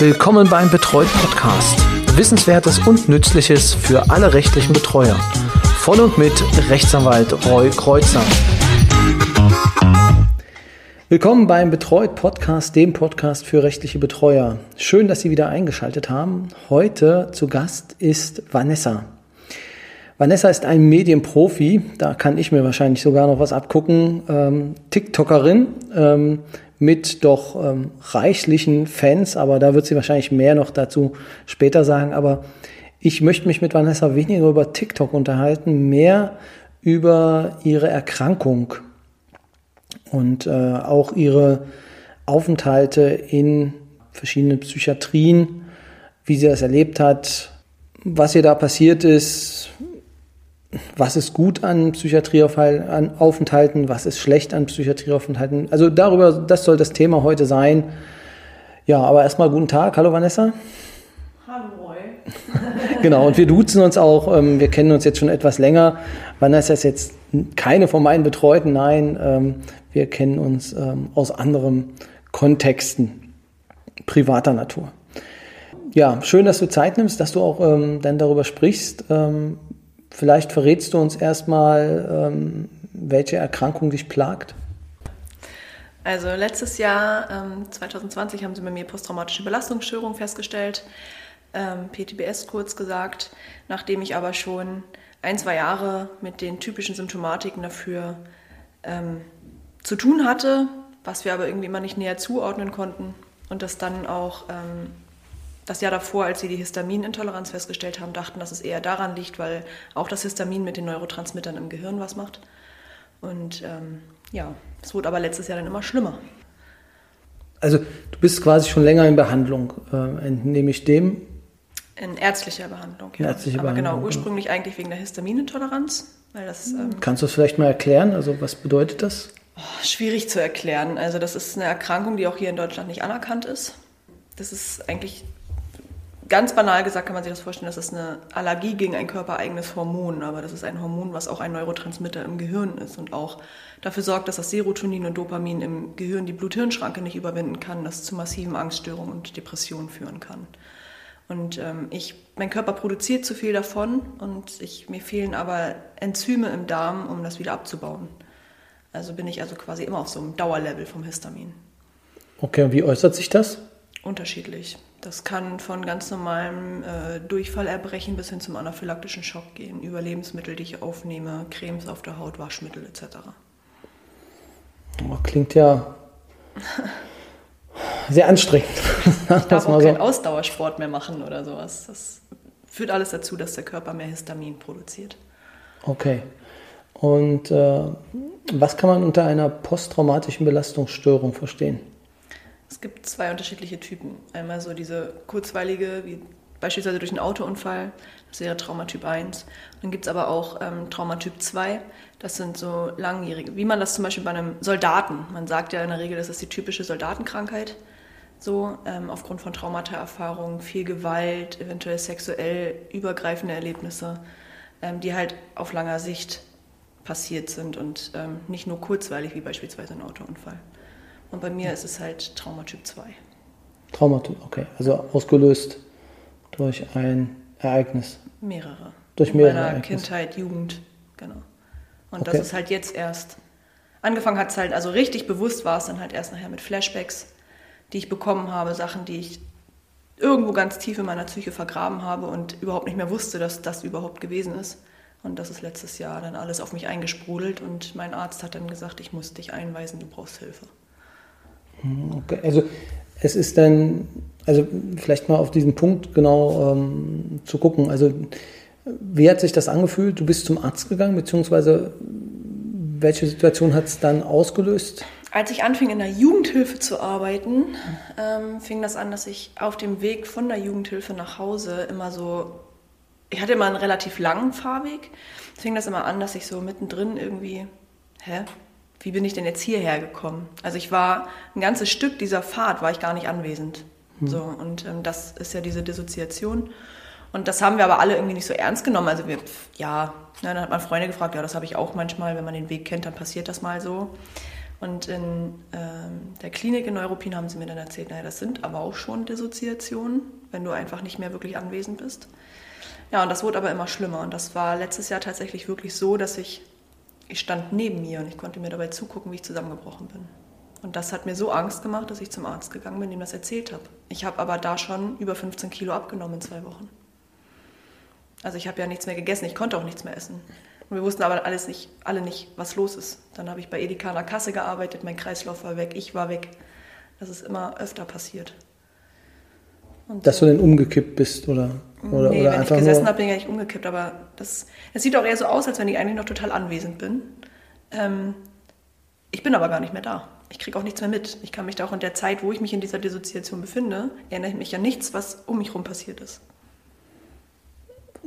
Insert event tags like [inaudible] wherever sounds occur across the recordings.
Willkommen beim Betreut Podcast. Wissenswertes und Nützliches für alle rechtlichen Betreuer. Von und mit Rechtsanwalt Roy Kreuzer. Willkommen beim Betreut Podcast, dem Podcast für rechtliche Betreuer. Schön, dass Sie wieder eingeschaltet haben. Heute zu Gast ist Vanessa. Vanessa ist ein Medienprofi, da kann ich mir wahrscheinlich sogar noch was abgucken. Ähm, TikTokerin ähm, mit doch ähm, reichlichen Fans, aber da wird sie wahrscheinlich mehr noch dazu später sagen. Aber ich möchte mich mit Vanessa weniger über TikTok unterhalten, mehr über ihre Erkrankung und äh, auch ihre Aufenthalte in verschiedenen Psychiatrien, wie sie das erlebt hat, was ihr da passiert ist, was ist gut an Psychiatrieaufenthalten, was ist schlecht an Psychiatrieaufenthalten. Also darüber, das soll das Thema heute sein. Ja, aber erstmal guten Tag. Hallo Vanessa. Hallo Roy. [laughs] genau, und wir duzen uns auch. Ähm, wir kennen uns jetzt schon etwas länger. Vanessa ist jetzt keine von meinen Betreuten, nein. Ähm, wir kennen uns ähm, aus anderen Kontexten, privater Natur. Ja, schön, dass du Zeit nimmst, dass du auch dann darüber sprichst. Vielleicht verrätst du uns erstmal, ähm, welche Erkrankung dich plagt? Also letztes Jahr, ähm, 2020, haben sie bei mir posttraumatische Belastungsstörung festgestellt, ähm, PTBS kurz gesagt, nachdem ich aber schon ein, zwei Jahre mit den typischen Symptomatiken dafür ähm, zu tun hatte, was wir aber irgendwie immer nicht näher zuordnen konnten und das dann auch ähm, das Jahr davor, als sie die Histaminintoleranz festgestellt haben, dachten, dass es eher daran liegt, weil auch das Histamin mit den Neurotransmittern im Gehirn was macht. Und ähm, ja, es wurde aber letztes Jahr dann immer schlimmer. Also du bist quasi schon länger in Behandlung, äh, entnehme ich dem? In ärztlicher Behandlung, ja. Ärztliche aber Behandlung, genau, ursprünglich ja. eigentlich wegen der Histaminintoleranz. Weil das, ähm, Kannst du es vielleicht mal erklären? Also was bedeutet das? Oh, schwierig zu erklären. Also das ist eine Erkrankung, die auch hier in Deutschland nicht anerkannt ist. Das ist eigentlich Ganz banal gesagt kann man sich das vorstellen, das ist eine Allergie gegen ein körpereigenes Hormon, aber das ist ein Hormon, was auch ein Neurotransmitter im Gehirn ist und auch dafür sorgt, dass das Serotonin und Dopamin im Gehirn die Blut-Hirn-Schranke nicht überwinden kann, das zu massiven Angststörungen und Depressionen führen kann. Und ähm, ich, mein Körper produziert zu viel davon und ich, mir fehlen aber Enzyme im Darm, um das wieder abzubauen. Also bin ich also quasi immer auf so einem Dauerlevel vom Histamin. Okay, und wie äußert sich das? Unterschiedlich. Das kann von ganz normalem äh, Durchfallerbrechen bis hin zum anaphylaktischen Schock gehen, über Lebensmittel, die ich aufnehme, Cremes auf der Haut, Waschmittel etc. Oh, klingt ja [laughs] sehr anstrengend. Ich darf [laughs] auch keinen Ausdauersport mehr machen oder sowas. Das führt alles dazu, dass der Körper mehr Histamin produziert. Okay. Und äh, was kann man unter einer posttraumatischen Belastungsstörung verstehen? Es gibt zwei unterschiedliche Typen. Einmal so diese kurzweilige, wie beispielsweise durch einen Autounfall, das wäre Traumatyp 1. Dann gibt es aber auch ähm, Traumatyp 2, das sind so langjährige, wie man das zum Beispiel bei einem Soldaten, man sagt ja in der Regel, das ist die typische Soldatenkrankheit, so ähm, aufgrund von Traumata-Erfahrungen, viel Gewalt, eventuell sexuell übergreifende Erlebnisse, ähm, die halt auf langer Sicht passiert sind und ähm, nicht nur kurzweilig wie beispielsweise ein Autounfall. Und bei mir ist es halt Traumatyp 2. Traumatyp, okay. Also ausgelöst durch ein Ereignis. Mehrere. Durch mehrere. In meiner Ereignisse. Kindheit, Jugend, genau. Und Okay. das ist halt jetzt erst. Angefangen hat es halt, also richtig bewusst war es dann halt erst nachher mit Flashbacks, die ich bekommen habe, Sachen, die ich irgendwo ganz tief in meiner Psyche vergraben habe und überhaupt nicht mehr wusste, dass das überhaupt gewesen ist. Und das ist letztes Jahr dann alles auf mich eingesprudelt und mein Arzt hat dann gesagt, ich muss dich einweisen, du brauchst Hilfe. Okay, also es ist dann, also vielleicht mal auf diesen Punkt genau ähm, zu gucken. Also wie hat sich das angefühlt? Du bist zum Arzt gegangen, beziehungsweise welche Situation hat es dann ausgelöst? Als ich anfing in der Jugendhilfe zu arbeiten, ähm, fing das an, dass ich auf dem Weg von der Jugendhilfe nach Hause immer so, ich hatte immer einen relativ langen Fahrweg, fing das immer an, dass ich so mittendrin irgendwie, hä, wie bin ich denn jetzt hierher gekommen? Also ich war ein ganzes Stück dieser Fahrt, war ich gar nicht anwesend. So, und ähm, das ist ja diese Dissoziation. Und das haben wir aber alle irgendwie nicht so ernst genommen. Also wir, ja, ne, dann hat man Freunde gefragt, ja, das habe ich auch manchmal, wenn man den Weg kennt, dann passiert das mal so. Und in ähm, der Klinik in Neuruppin haben sie mir dann erzählt, naja, das sind aber auch schon Dissoziationen, wenn du einfach nicht mehr wirklich anwesend bist. Ja, und das wurde aber immer schlimmer. Und das war letztes Jahr tatsächlich wirklich so, dass ich, ich stand neben mir und ich konnte mir dabei zugucken, wie ich zusammengebrochen bin. Und das hat mir so Angst gemacht, dass ich zum Arzt gegangen bin, dem das erzählt habe. Ich habe aber da schon über 15 Kilo abgenommen in zwei Wochen. Also ich habe ja nichts mehr gegessen, ich konnte auch nichts mehr essen. Und wir wussten aber alles nicht, alle nicht, was los ist. Dann habe ich bei Edeka an der Kasse gearbeitet, mein Kreislauf war weg, ich war weg. Das ist immer öfter passiert. Und Dass du denn umgekippt bist oder, oder, nee, oder wenn einfach ich gesessen habe, bin ich eigentlich umgekippt. Aber das, es sieht auch eher so aus, als wenn ich eigentlich noch total anwesend bin. Ähm, ich bin aber gar nicht mehr da. Ich kriege auch nichts mehr mit. Ich kann mich da auch in der Zeit, wo ich mich in dieser Dissoziation befinde, erinnere ich mich an nichts, was um mich herum passiert ist.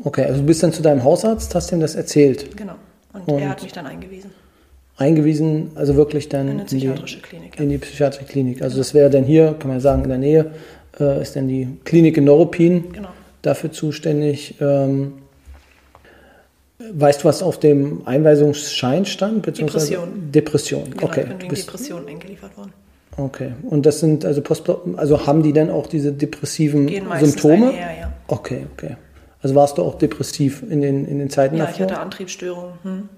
Okay, also du bist dann zu deinem Hausarzt, hast ihm das erzählt. Genau. Und, Und- er hat mich dann eingewiesen. Eingewiesen, also wirklich dann In eine in die, psychiatrische Klinik. Ja. in die psychiatrische Klinik. Also das wäre dann hier, kann man sagen, in der Nähe äh, ist dann die Klinik in Neuruppin Genau. dafür zuständig. Ähm, weißt du, was auf dem Einweisungsschein stand? Depression. Depression, Genau, okay. ich bin wegen bist- Depressionen eingeliefert worden. Okay. Und das sind also Post also haben die dann auch diese depressiven Gehen Symptome? einher, ja. Okay, okay. Also warst du auch depressiv in den, in den Zeiten Ja, ich davor? hatte Antriebsstörungen. Hm.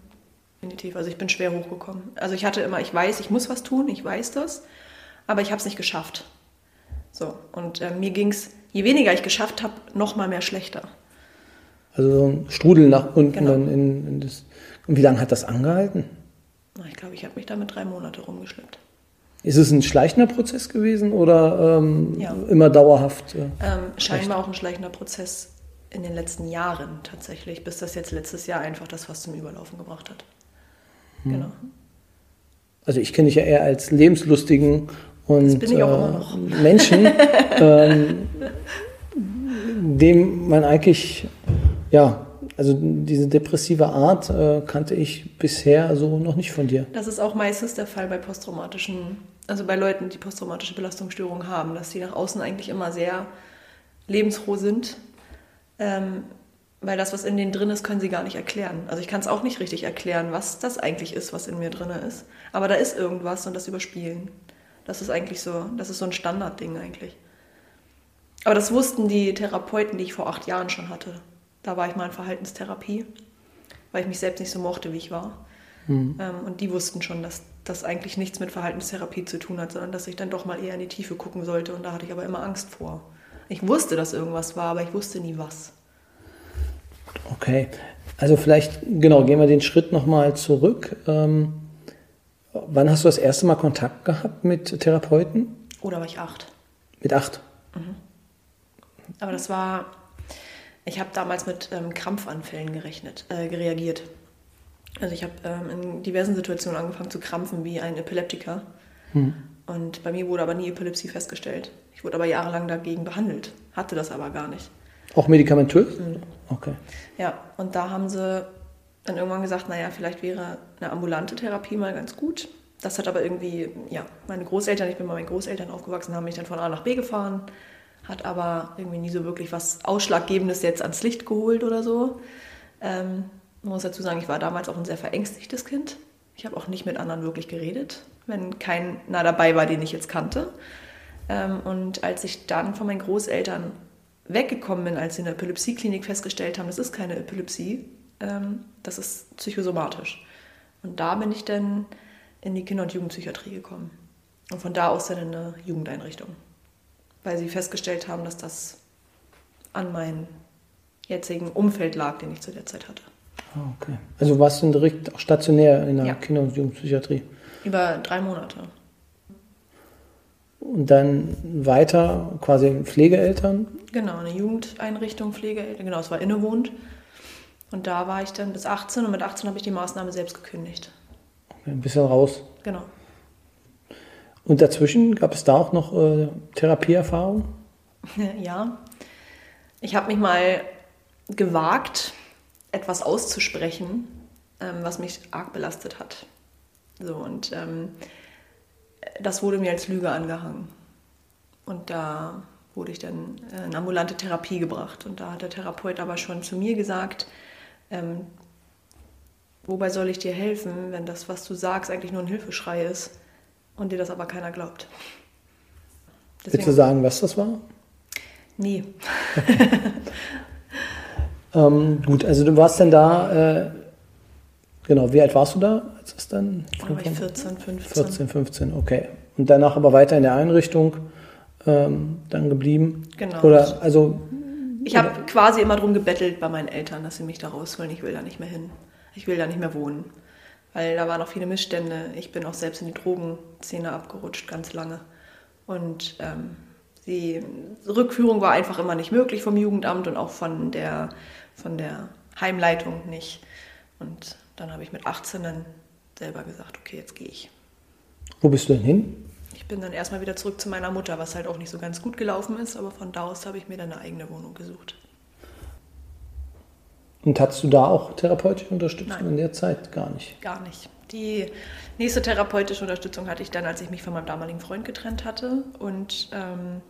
Definitiv. Also ich bin schwer hochgekommen. Also ich hatte immer, ich weiß, ich muss was tun, ich weiß das, aber ich habe es nicht geschafft. So, und äh, mir ging es, je weniger ich geschafft habe, noch mal mehr schlechter. Also so ein Strudel nach unten Genau. dann in, in das. Und wie lange hat das angehalten? Na, Ich glaube, ich habe mich damit drei Monate rumgeschleppt. Ist es ein schleichender Prozess gewesen oder ähm, Ja. immer dauerhaft? Äh? Ähm, scheinbar auch ein schleichender Prozess in den letzten Jahren tatsächlich, bis das jetzt letztes Jahr einfach das fast zum Überlaufen gebracht hat. Hm. Genau. Also ich kenne dich ja eher als lebenslustigen und äh. Menschen, [laughs] ähm, dem man eigentlich, ja, also diese depressive Art äh, kannte ich bisher so noch nicht von dir. Das ist auch meistens der Fall bei posttraumatischen, also bei Leuten, die posttraumatische Belastungsstörungen haben, dass sie nach außen eigentlich immer sehr lebensfroh sind. Ähm, weil das, was in denen drin ist, können sie gar nicht erklären. Also ich kann es auch nicht richtig erklären, was das eigentlich ist, was in mir drin ist. Aber da ist irgendwas und das überspielen. Das ist eigentlich so, das ist so ein Standardding eigentlich. Aber das wussten die Therapeuten, die ich vor acht Jahren schon hatte. Da war ich mal in Verhaltenstherapie, weil ich mich selbst nicht so mochte, wie ich war. Ähm, und die wussten schon, dass das eigentlich nichts mit Verhaltenstherapie zu tun hat, sondern dass ich dann doch mal eher in die Tiefe gucken sollte. Und da hatte ich aber immer Angst vor. Ich wusste, dass irgendwas war, aber ich wusste nie was. Okay, also vielleicht, genau, gehen wir den Schritt nochmal zurück. Ähm, wann hast du das erste Mal Kontakt gehabt mit Therapeuten? Oder war ich acht? Mit acht. Aber das war, ich habe damals mit ähm, Krampfanfällen gerechnet, äh, reagiert. Also ich habe ähm, in diversen Situationen angefangen zu krampfen wie ein Epileptiker. Und bei mir wurde aber nie Epilepsie festgestellt. Ich wurde aber jahrelang dagegen behandelt, hatte das aber gar nicht. Auch medikamentös? Okay. Ja, und da haben sie dann irgendwann gesagt, naja, vielleicht wäre eine ambulante Therapie mal ganz gut. Das hat aber irgendwie, ja, meine Großeltern, ich bin bei meinen Großeltern aufgewachsen, haben mich dann von A nach B gefahren, hat aber irgendwie nie so wirklich was Ausschlaggebendes jetzt ans Licht geholt oder so. Ähm, man muss dazu sagen, ich war damals auch ein sehr verängstigtes Kind. Ich habe auch nicht mit anderen wirklich geredet, wenn keiner dabei war, den ich jetzt kannte. Ähm, und als ich dann von meinen Großeltern weggekommen bin, als sie in der Epilepsieklinik festgestellt haben, das ist keine Epilepsie, das ist psychosomatisch. Und da bin ich dann in die Kinder- und Jugendpsychiatrie gekommen. Und von da aus dann in eine Jugendeinrichtung. Weil sie festgestellt haben, dass das an meinem jetzigen Umfeld lag, den ich zu der Zeit hatte. Ah, okay. Also warst du direkt auch stationär in der Ja. Kinder- und Jugendpsychiatrie. Über drei Monate. Und dann weiter quasi Pflegeeltern. Genau, eine Jugendeinrichtung, Pflegeeltern, genau, es war innewohnt. Und da war ich dann bis 18 und mit 18 habe ich die Maßnahme selbst gekündigt. Ein bisschen raus. Genau. Und dazwischen gab es da auch noch äh, Therapieerfahrung? [laughs] Ja, ich habe mich mal gewagt, etwas auszusprechen, ähm, was mich arg belastet hat. So und ähm, das wurde mir als Lüge angehangen. Und da wurde ich dann äh, in ambulante Therapie gebracht. Und da hat der Therapeut aber schon zu mir gesagt, ähm, wobei soll ich dir helfen, wenn das, was du sagst, eigentlich nur ein Hilfeschrei ist? und dir das aber keiner glaubt. Willst du sagen, was das war? Nee. [laughs] ähm, gut, also du warst dann da, äh, genau, wie alt warst du da? Als es dann Da war ich 14, 15. 14, 15, okay. Und danach aber weiter in der Einrichtung ähm, dann geblieben? Genau. Oder, also, Ich habe quasi immer darum gebettelt bei meinen Eltern, dass sie mich da rausholen. Ich will da nicht mehr hin. Ich will da nicht mehr wohnen. Weil da waren auch viele Missstände. Ich bin auch selbst in die Drogenszene abgerutscht, ganz lange. Und ähm, die Rückführung war einfach immer nicht möglich vom Jugendamt und auch von der, von der Heimleitung nicht. Und dann habe ich mit 18 dann selber gesagt, okay, jetzt gehe ich. wo bist du denn hin? Bin dann erstmal wieder zurück zu meiner Mutter, was halt auch nicht so ganz gut gelaufen ist, aber von da aus habe ich mir dann eine eigene Wohnung gesucht. Und hattest du da auch therapeutische Unterstützung Nein. in der Zeit? Gar nicht. Gar nicht. Die nächste therapeutische Unterstützung hatte ich dann, als ich mich von meinem damaligen Freund getrennt hatte und ähm,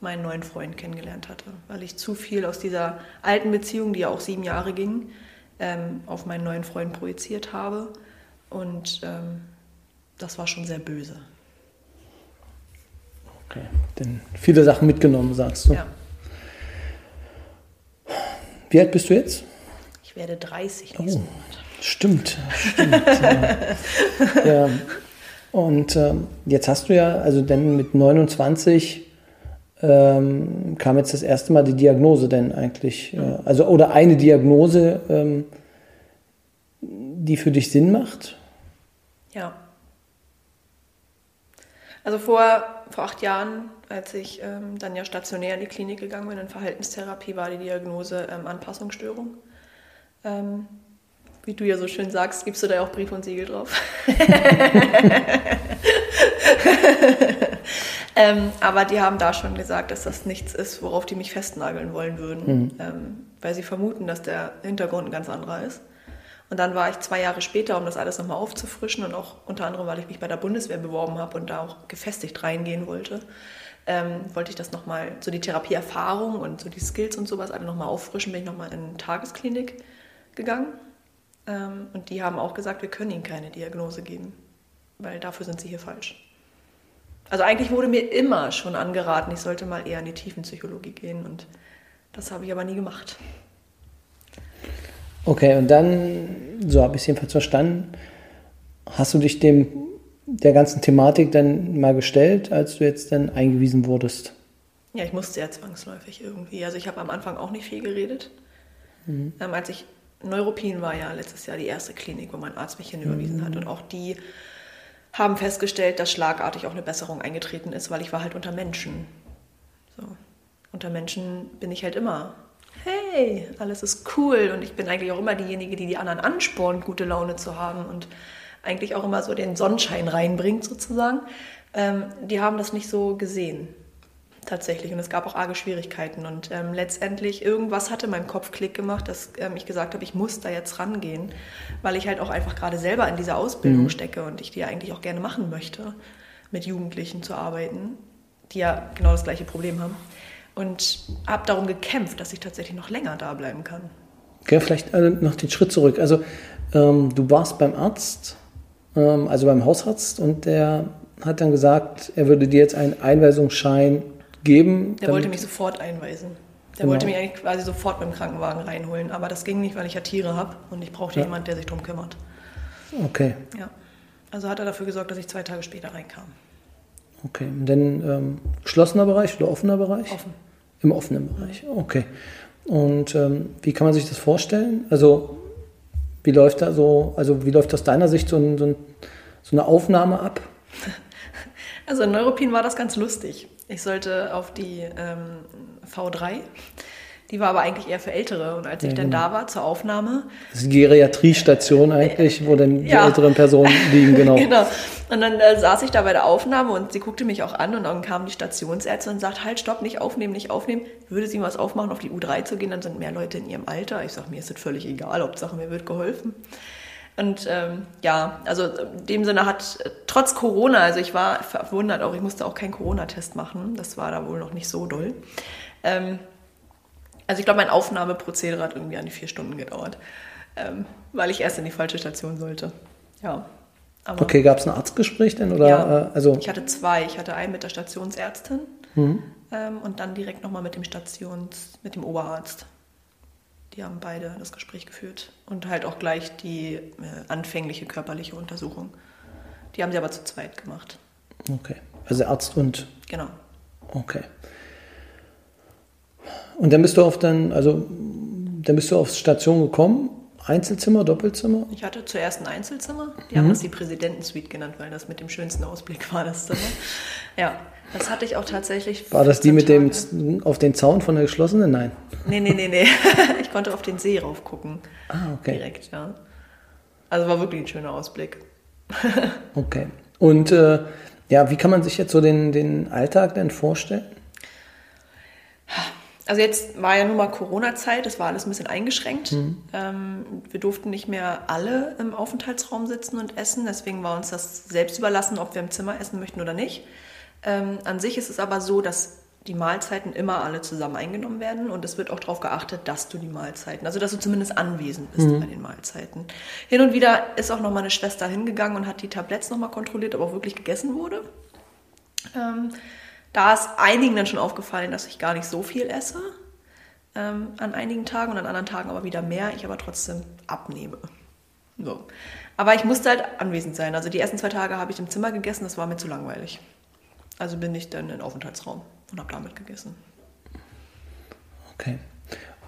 meinen neuen Freund kennengelernt hatte, weil ich zu viel aus dieser alten Beziehung, die ja auch sieben Jahre ging, ähm, auf meinen neuen Freund projiziert habe. Und ähm, das war schon sehr böse. Okay. Denn viele Sachen mitgenommen, sagst du. Ja. Wie alt bist du jetzt? Ich werde 30 nächsten Oh. Monat. Stimmt, stimmt. ja. [laughs] ja. Und ähm, jetzt hast du ja, also dann mit 29 ähm, kam jetzt das erste Mal die Diagnose denn eigentlich, äh, also oder eine Diagnose, ähm, die für dich Sinn macht. Ja. Also vor, vor acht Jahren, als ich ähm, dann ja stationär in die Klinik gegangen bin, in Verhaltenstherapie, war die Diagnose ähm, Anpassungsstörung. Ähm, wie du ja so schön sagst, gibst du da ja auch Brief und Siegel drauf. [laughs] ähm, aber die haben da schon gesagt, dass das nichts ist, worauf die mich festnageln wollen würden, ähm, weil sie vermuten, dass der Hintergrund ein ganz anderer ist. Und dann war ich zwei Jahre später, um das alles nochmal aufzufrischen und auch unter anderem, weil ich mich bei der Bundeswehr beworben habe und da auch gefestigt reingehen wollte, ähm, wollte ich das nochmal, so die Therapieerfahrung und so die Skills und sowas alle nochmal auffrischen, bin ich nochmal in eine Tagesklinik gegangen. Ähm, und die haben auch gesagt, wir können ihnen keine Diagnose geben, weil dafür sind sie hier falsch. Also eigentlich wurde mir immer schon angeraten, ich sollte mal eher in die Tiefenpsychologie gehen und das habe ich aber nie gemacht. Okay, und dann, so habe ich es jedenfalls verstanden, hast du dich dem der ganzen Thematik dann mal gestellt, als du jetzt dann eingewiesen wurdest? Ja, ich musste ja zwangsläufig irgendwie. Also ich habe am Anfang auch nicht viel geredet. Ähm, als ich Neuropin war ja letztes Jahr die erste Klinik, wo mein Arzt mich hinüberwiesen hat. Und auch die haben festgestellt, dass schlagartig auch eine Besserung eingetreten ist, weil ich war halt unter Menschen. So. Unter Menschen bin ich halt immer, hey, alles ist cool. Und ich bin eigentlich auch immer diejenige, die die anderen anspornt, gute Laune zu haben und eigentlich auch immer so den Sonnenschein reinbringt sozusagen. Ähm, die haben das nicht so gesehen tatsächlich. Und es gab auch arge Schwierigkeiten. Und ähm, letztendlich, irgendwas hatte in meinem Kopf Klick gemacht, dass ähm, ich gesagt habe, ich muss da jetzt rangehen, weil ich halt auch einfach gerade selber in dieser Ausbildung stecke und ich die ja eigentlich auch gerne machen möchte, mit Jugendlichen zu arbeiten, die ja genau das gleiche Problem haben. Und habe darum gekämpft, dass ich tatsächlich noch länger da bleiben kann. Okay, vielleicht äh, noch den Schritt zurück. Also ähm, du warst beim Arzt, ähm, also beim Hausarzt, und der hat dann gesagt, er würde dir jetzt einen Einweisungsschein geben. Der wollte mich sofort einweisen. Der Genau. wollte mich eigentlich quasi sofort mit dem Krankenwagen reinholen. Aber das ging nicht, weil ich ja Tiere habe und ich brauchte Ja. jemanden, der sich drum kümmert. Okay, Ja. Also hat er dafür gesorgt, dass ich zwei Tage später reinkam. okay. Und dann ähm, geschlossener Bereich oder offener Bereich? Offen. Im offenen Bereich, okay. Und ähm, wie kann man sich das vorstellen? Also wie läuft da so, also wie läuft aus deiner Sicht so, ein, so, ein, so eine Aufnahme ab? [laughs] Also in Neuropin war das ganz lustig. Ich sollte auf die ähm, V3. Die war aber eigentlich eher für Ältere. Und als ich Ja, dann genau. da war zur Aufnahme, Das ist die Geriatriestation eigentlich, wo dann die Ja. älteren Personen liegen, genau. [laughs] genau. Und dann äh, saß ich da bei der Aufnahme und sie guckte mich auch an und dann kam die Stationsärztin und sagt, halt, stopp, nicht aufnehmen, nicht aufnehmen. Würde sie was aufmachen, auf die U3 zu gehen, dann sind mehr Leute in ihrem Alter. Ich sage, mir ist das völlig egal, Hauptsache mir wird geholfen. Und ähm, ja, also in dem Sinne hat trotz Corona, also ich war verwundert auch, ich musste auch keinen Corona-Test machen, das war da wohl noch nicht so doll. Ähm, also ich glaube, mein Aufnahmeprozedere hat irgendwie an die vier Stunden gedauert, ähm, weil ich erst in die falsche Station sollte. Ja, Aber Okay, gab es ein Arztgespräch denn? Oder, Ja. äh, also, ich hatte zwei. Ich hatte einen mit der Stationsärztin Mhm. ähm, und dann direkt nochmal mit dem Stations, mit dem Oberarzt. Die haben beide das Gespräch geführt und halt auch gleich die äh, anfängliche körperliche Untersuchung. Die haben sie aber zu zweit gemacht. okay. Also Arzt und, Genau. okay. Und dann bist du auf dann, also, dann bist du auf Station gekommen. Einzelzimmer, Doppelzimmer? Ich hatte zuerst ein Einzelzimmer. Die Mhm. haben das die Präsidentensuite genannt, weil das mit dem schönsten Ausblick war, das Zimmer. Ja, das hatte ich auch tatsächlich. War das die 14 mit dem Tage. Z- auf den Zaun von der geschlossenen? Nein. Nee, nee, nee, nee. [laughs] Ich konnte auf den See rauf gucken. Ah, okay. Direkt, ja. Also war wirklich ein schöner Ausblick. [laughs] Okay. Und äh, ja, wie kann man sich jetzt so den, den Alltag denn vorstellen? Also jetzt war ja nun mal Corona-Zeit, das war alles ein bisschen eingeschränkt. Ähm, wir durften nicht mehr alle im Aufenthaltsraum sitzen und essen, deswegen war uns das selbst überlassen, ob wir im Zimmer essen möchten oder nicht. Ähm, an sich ist es aber so, dass die Mahlzeiten immer alle zusammen eingenommen werden und es wird auch darauf geachtet, dass du die Mahlzeiten, also dass du zumindest anwesend bist bei den Mahlzeiten. Hin und wieder ist auch noch mal eine Schwester hingegangen und hat die Tabletts noch mal kontrolliert, ob auch wirklich gegessen wurde. Ähm, da ist einigen dann schon aufgefallen, dass ich gar nicht so viel esse ähm, an einigen Tagen und an anderen Tagen aber wieder mehr, ich aber trotzdem abnehme. So. Aber ich musste halt anwesend sein. Also die ersten zwei Tage habe ich im Zimmer gegessen, das war mir zu langweilig. Also bin ich dann in den Aufenthaltsraum und habe damit gegessen. Okay.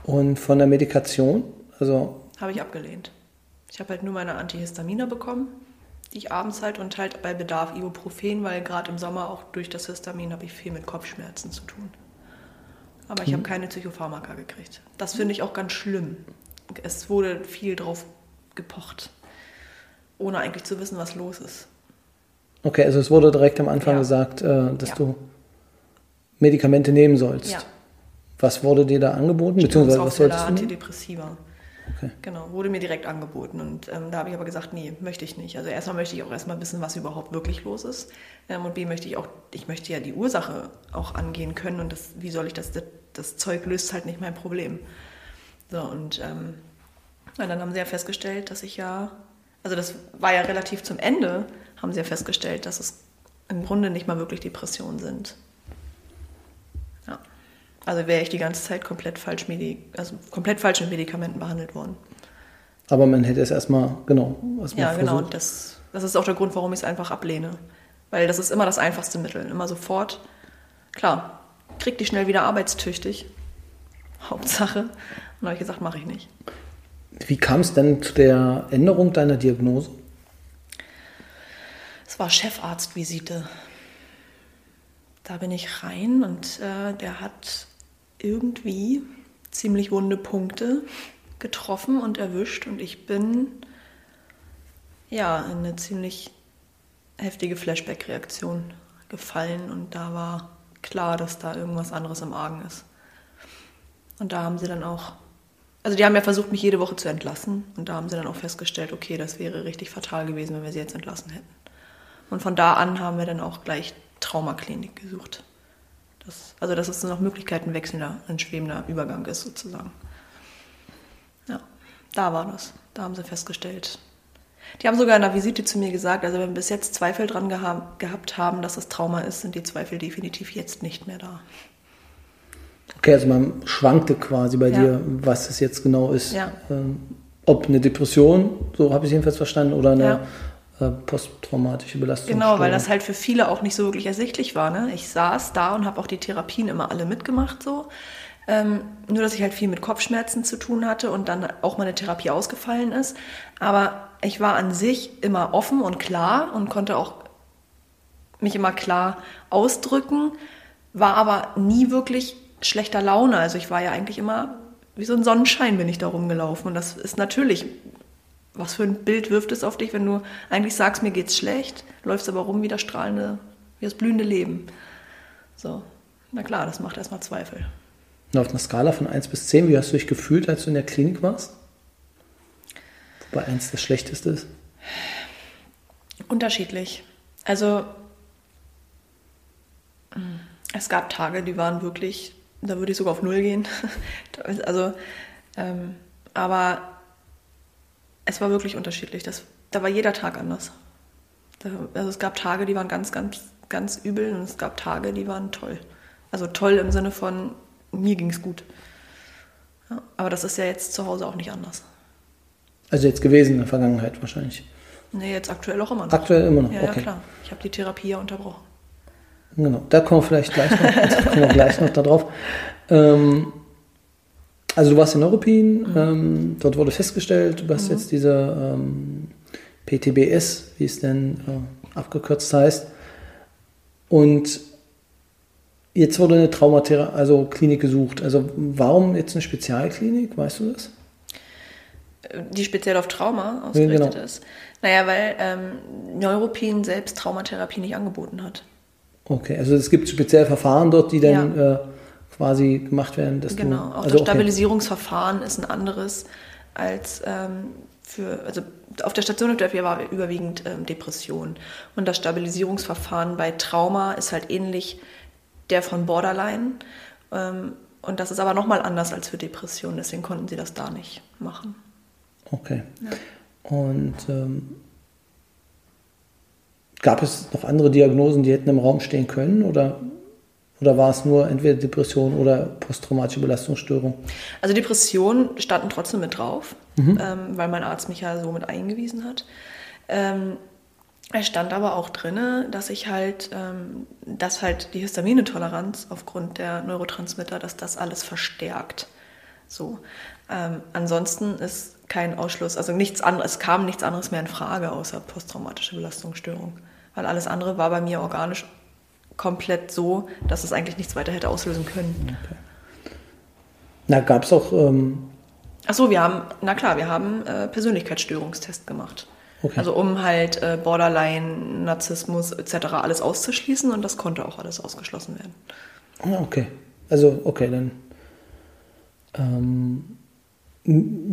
Und von der Medikation? Also, Habe ich abgelehnt. Ich habe halt nur meine Antihistaminer bekommen, die ich abends halt und halt bei Bedarf Ibuprofen, weil gerade im Sommer auch durch das Histamin habe ich viel mit Kopfschmerzen zu tun. Aber ich habe keine Psychopharmaka gekriegt. Das finde ich auch ganz schlimm. Es wurde viel drauf gepocht, ohne eigentlich zu wissen, was los ist. okay, also es wurde direkt am Anfang Ja. gesagt, äh, dass Ja. du Medikamente nehmen sollst. Ja. Was wurde dir da angeboten? Beziehungsweise was solltest du nehmen? Okay. Genau, wurde mir direkt angeboten. Und ähm, da habe ich aber gesagt, nee, möchte ich nicht. Also erstmal möchte ich auch erstmal wissen, was überhaupt wirklich los ist. Ähm, und B möchte ich auch, ich möchte ja die Ursache auch angehen können. Und das, wie soll ich das, das, das Zeug löst halt nicht mein Problem. So, und ähm, na, dann haben sie ja festgestellt, dass ich ja, also das war ja relativ zum Ende, haben sie ja festgestellt, dass es im Grunde nicht mal wirklich Depressionen sind. Also wäre ich die ganze Zeit komplett falsch, also komplett falsch mit Medikamenten behandelt worden. Aber man hätte es erstmal, genau, erstmal Ja, genau. versucht. Und das, das ist auch der Grund, warum ich es einfach ablehne. Weil das ist immer das einfachste Mittel. Immer sofort. Klar, krieg die schnell wieder arbeitstüchtig. [laughs] Hauptsache. Und da habe ich gesagt, mache ich nicht. Wie kam es denn zu der Änderung deiner Diagnose? Es war Chefarztvisite. Da bin ich rein und äh, der hat irgendwie ziemlich wunde Punkte getroffen und erwischt und ich bin ja in eine ziemlich heftige Flashback-Reaktion gefallen und da war klar, dass da irgendwas anderes im Argen ist. Und da haben sie dann auch, also die haben ja versucht, mich jede Woche zu entlassen und da haben sie dann auch festgestellt, okay, das wäre richtig fatal gewesen, wenn wir sie jetzt entlassen hätten. Und von da an haben wir dann auch gleich Traumaklinik gesucht. Das, also dass es nach Möglichkeiten wechselnder, ein schwebender Übergang ist sozusagen. Ja, da war das. Da haben sie festgestellt. Die haben sogar in der Visite zu mir gesagt, also wenn wir bis jetzt Zweifel dran geha gehabt haben, dass es Trauma ist, sind die Zweifel definitiv jetzt nicht mehr da. Okay, also man schwankte quasi bei Ja. dir, was es jetzt genau ist. Ja. Ähm, ob eine Depression, so habe ich es jedenfalls verstanden, oder eine äh, posttraumatische Belastung. Genau, weil das halt für viele auch nicht so wirklich ersichtlich war. Ne? Ich saß da und habe auch die Therapien immer alle mitgemacht so. Ähm, nur, dass ich halt viel mit Kopfschmerzen zu tun hatte und dann auch meine Therapie ausgefallen ist. Aber ich war an sich immer offen und klar und konnte auch mich immer klar ausdrücken, war aber nie wirklich schlechter Laune. Also ich war ja eigentlich immer wie so ein Sonnenschein bin ich da rumgelaufen. Und das ist natürlich, was für ein Bild wirft es auf dich, wenn du eigentlich sagst, mir geht's schlecht, läufst aber rum wie das strahlende, wie das blühende Leben. So, na klar, das macht erstmal Zweifel. Und auf einer Skala von 1 bis 10, wie hast du dich gefühlt, als du in der Klinik warst? Wobei 1 das Schlechteste ist. Unterschiedlich. Also mm, es gab Tage, die waren wirklich, da würde ich sogar auf Null gehen. [laughs] also, ähm, aber es war wirklich unterschiedlich. Das, da war jeder Tag anders. Also es gab Tage, die waren ganz, ganz, ganz übel und es gab Tage, die waren toll. Also toll im Sinne von, mir ging es gut. Ja, aber das ist ja jetzt zu Hause auch nicht anders. Also jetzt gewesen in der Vergangenheit wahrscheinlich. Nee, jetzt aktuell auch immer noch. Aktuell immer noch, ja, okay. Ja, klar. Ich habe die Therapie ja unterbrochen. Genau, da kommen wir vielleicht gleich noch, da kommen wir gleich noch darauf. Ähm, also du warst in Neuruppin, mhm. ähm, dort wurde festgestellt, du hast mhm. jetzt diese ähm, PTBS, wie es denn äh, abgekürzt heißt. Und jetzt wurde eine Traumatherapie, also Klinik gesucht. Also warum jetzt eine Spezialklinik, weißt du das? Die speziell auf Trauma ausgerichtet ja, genau. ist. Naja, weil ähm, Neuropin selbst Traumatherapie nicht angeboten hat. Okay, also es gibt spezielle Verfahren dort, die dann ja. äh, quasi gemacht werden. Dass genau, du, auch also, das Stabilisierungsverfahren ist ein anderes als ähm, für, also auf der Station war überwiegend ähm, Depression. Und das Stabilisierungsverfahren bei Trauma ist halt ähnlich der von Borderline. Ähm, und das ist aber nochmal anders als für Depression, deswegen konnten sie das da nicht machen. Okay. Ja. Und ähm, gab es noch andere Diagnosen, die hätten im Raum stehen können? Oder, oder war es nur entweder Depression oder posttraumatische Belastungsstörung? Also Depressionen standen trotzdem mit drauf, mhm. ähm, weil mein Arzt mich ja so mit eingewiesen hat. Ähm, es stand aber auch drin, dass ich halt, ähm, dass halt die Histaminetoleranz aufgrund der Neurotransmitter, dass das alles verstärkt. So. Ähm, ansonsten ist kein Ausschluss, also nichts anderes, es kam nichts anderes mehr in Frage außer posttraumatische Belastungsstörung. Weil alles andere war bei mir organisch komplett so, dass es eigentlich nichts weiter hätte auslösen können. Okay. Na, gab es auch. Ähm Ach so, wir haben, na klar, wir haben äh, Persönlichkeitsstörungstest gemacht. Okay. Also um halt äh, Borderline, Narzissmus etc. alles auszuschließen und das konnte auch alles ausgeschlossen werden. Ah, okay. Also, okay, dann. Ähm,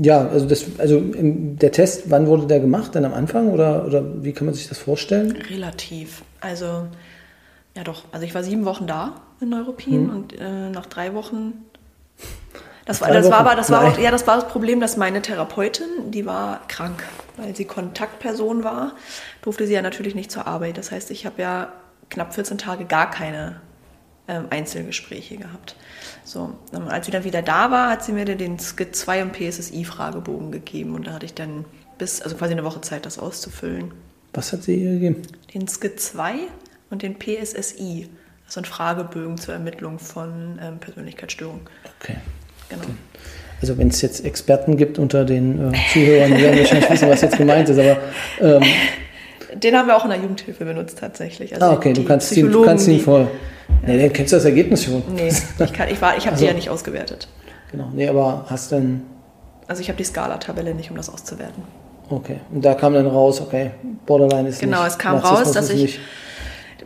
ja, also, das, also der Test, wann wurde der gemacht? Dann am Anfang oder, oder wie kann man sich das vorstellen? Relativ. Also, ja doch. Also ich war sieben Wochen da in Neuropin hm. und äh, nach drei Wochen das war, das war aber, das war auch, ja, das war das Problem, dass meine Therapeutin, die war krank, weil sie Kontaktperson war, durfte sie ja natürlich nicht zur Arbeit. Das heißt, ich habe ja knapp 14 Tage gar keine ähm, Einzelgespräche gehabt. So, als sie dann wieder da war, hat sie mir den Skit 2 und PSSI-Fragebogen gegeben und da hatte ich dann bis, also quasi eine Woche Zeit, das auszufüllen. Was hat sie ihr gegeben? Den Skit 2 und den PSSI. Das sind Fragebögen zur Ermittlung von ähm, Persönlichkeitsstörungen. Okay. Genau. Also wenn es jetzt Experten gibt unter den äh, Zuhörern, die werden wahrscheinlich wissen, was jetzt gemeint ist, aber ähm, den haben wir auch in der Jugendhilfe benutzt tatsächlich. Also ah, okay, du kannst, ihn, du kannst ihn voll. Ja. Nee, dann kennst du das Ergebnis schon. Nee, ich, kann, ich, war, ich habe also, die ja nicht ausgewertet. Genau, nee, aber hast dann. Also ich habe die Skala-Tabelle nicht, um das auszuwerten. Okay, und da kam dann raus, okay, Borderline ist Genau, nicht, es kam raus, dass ich. Nicht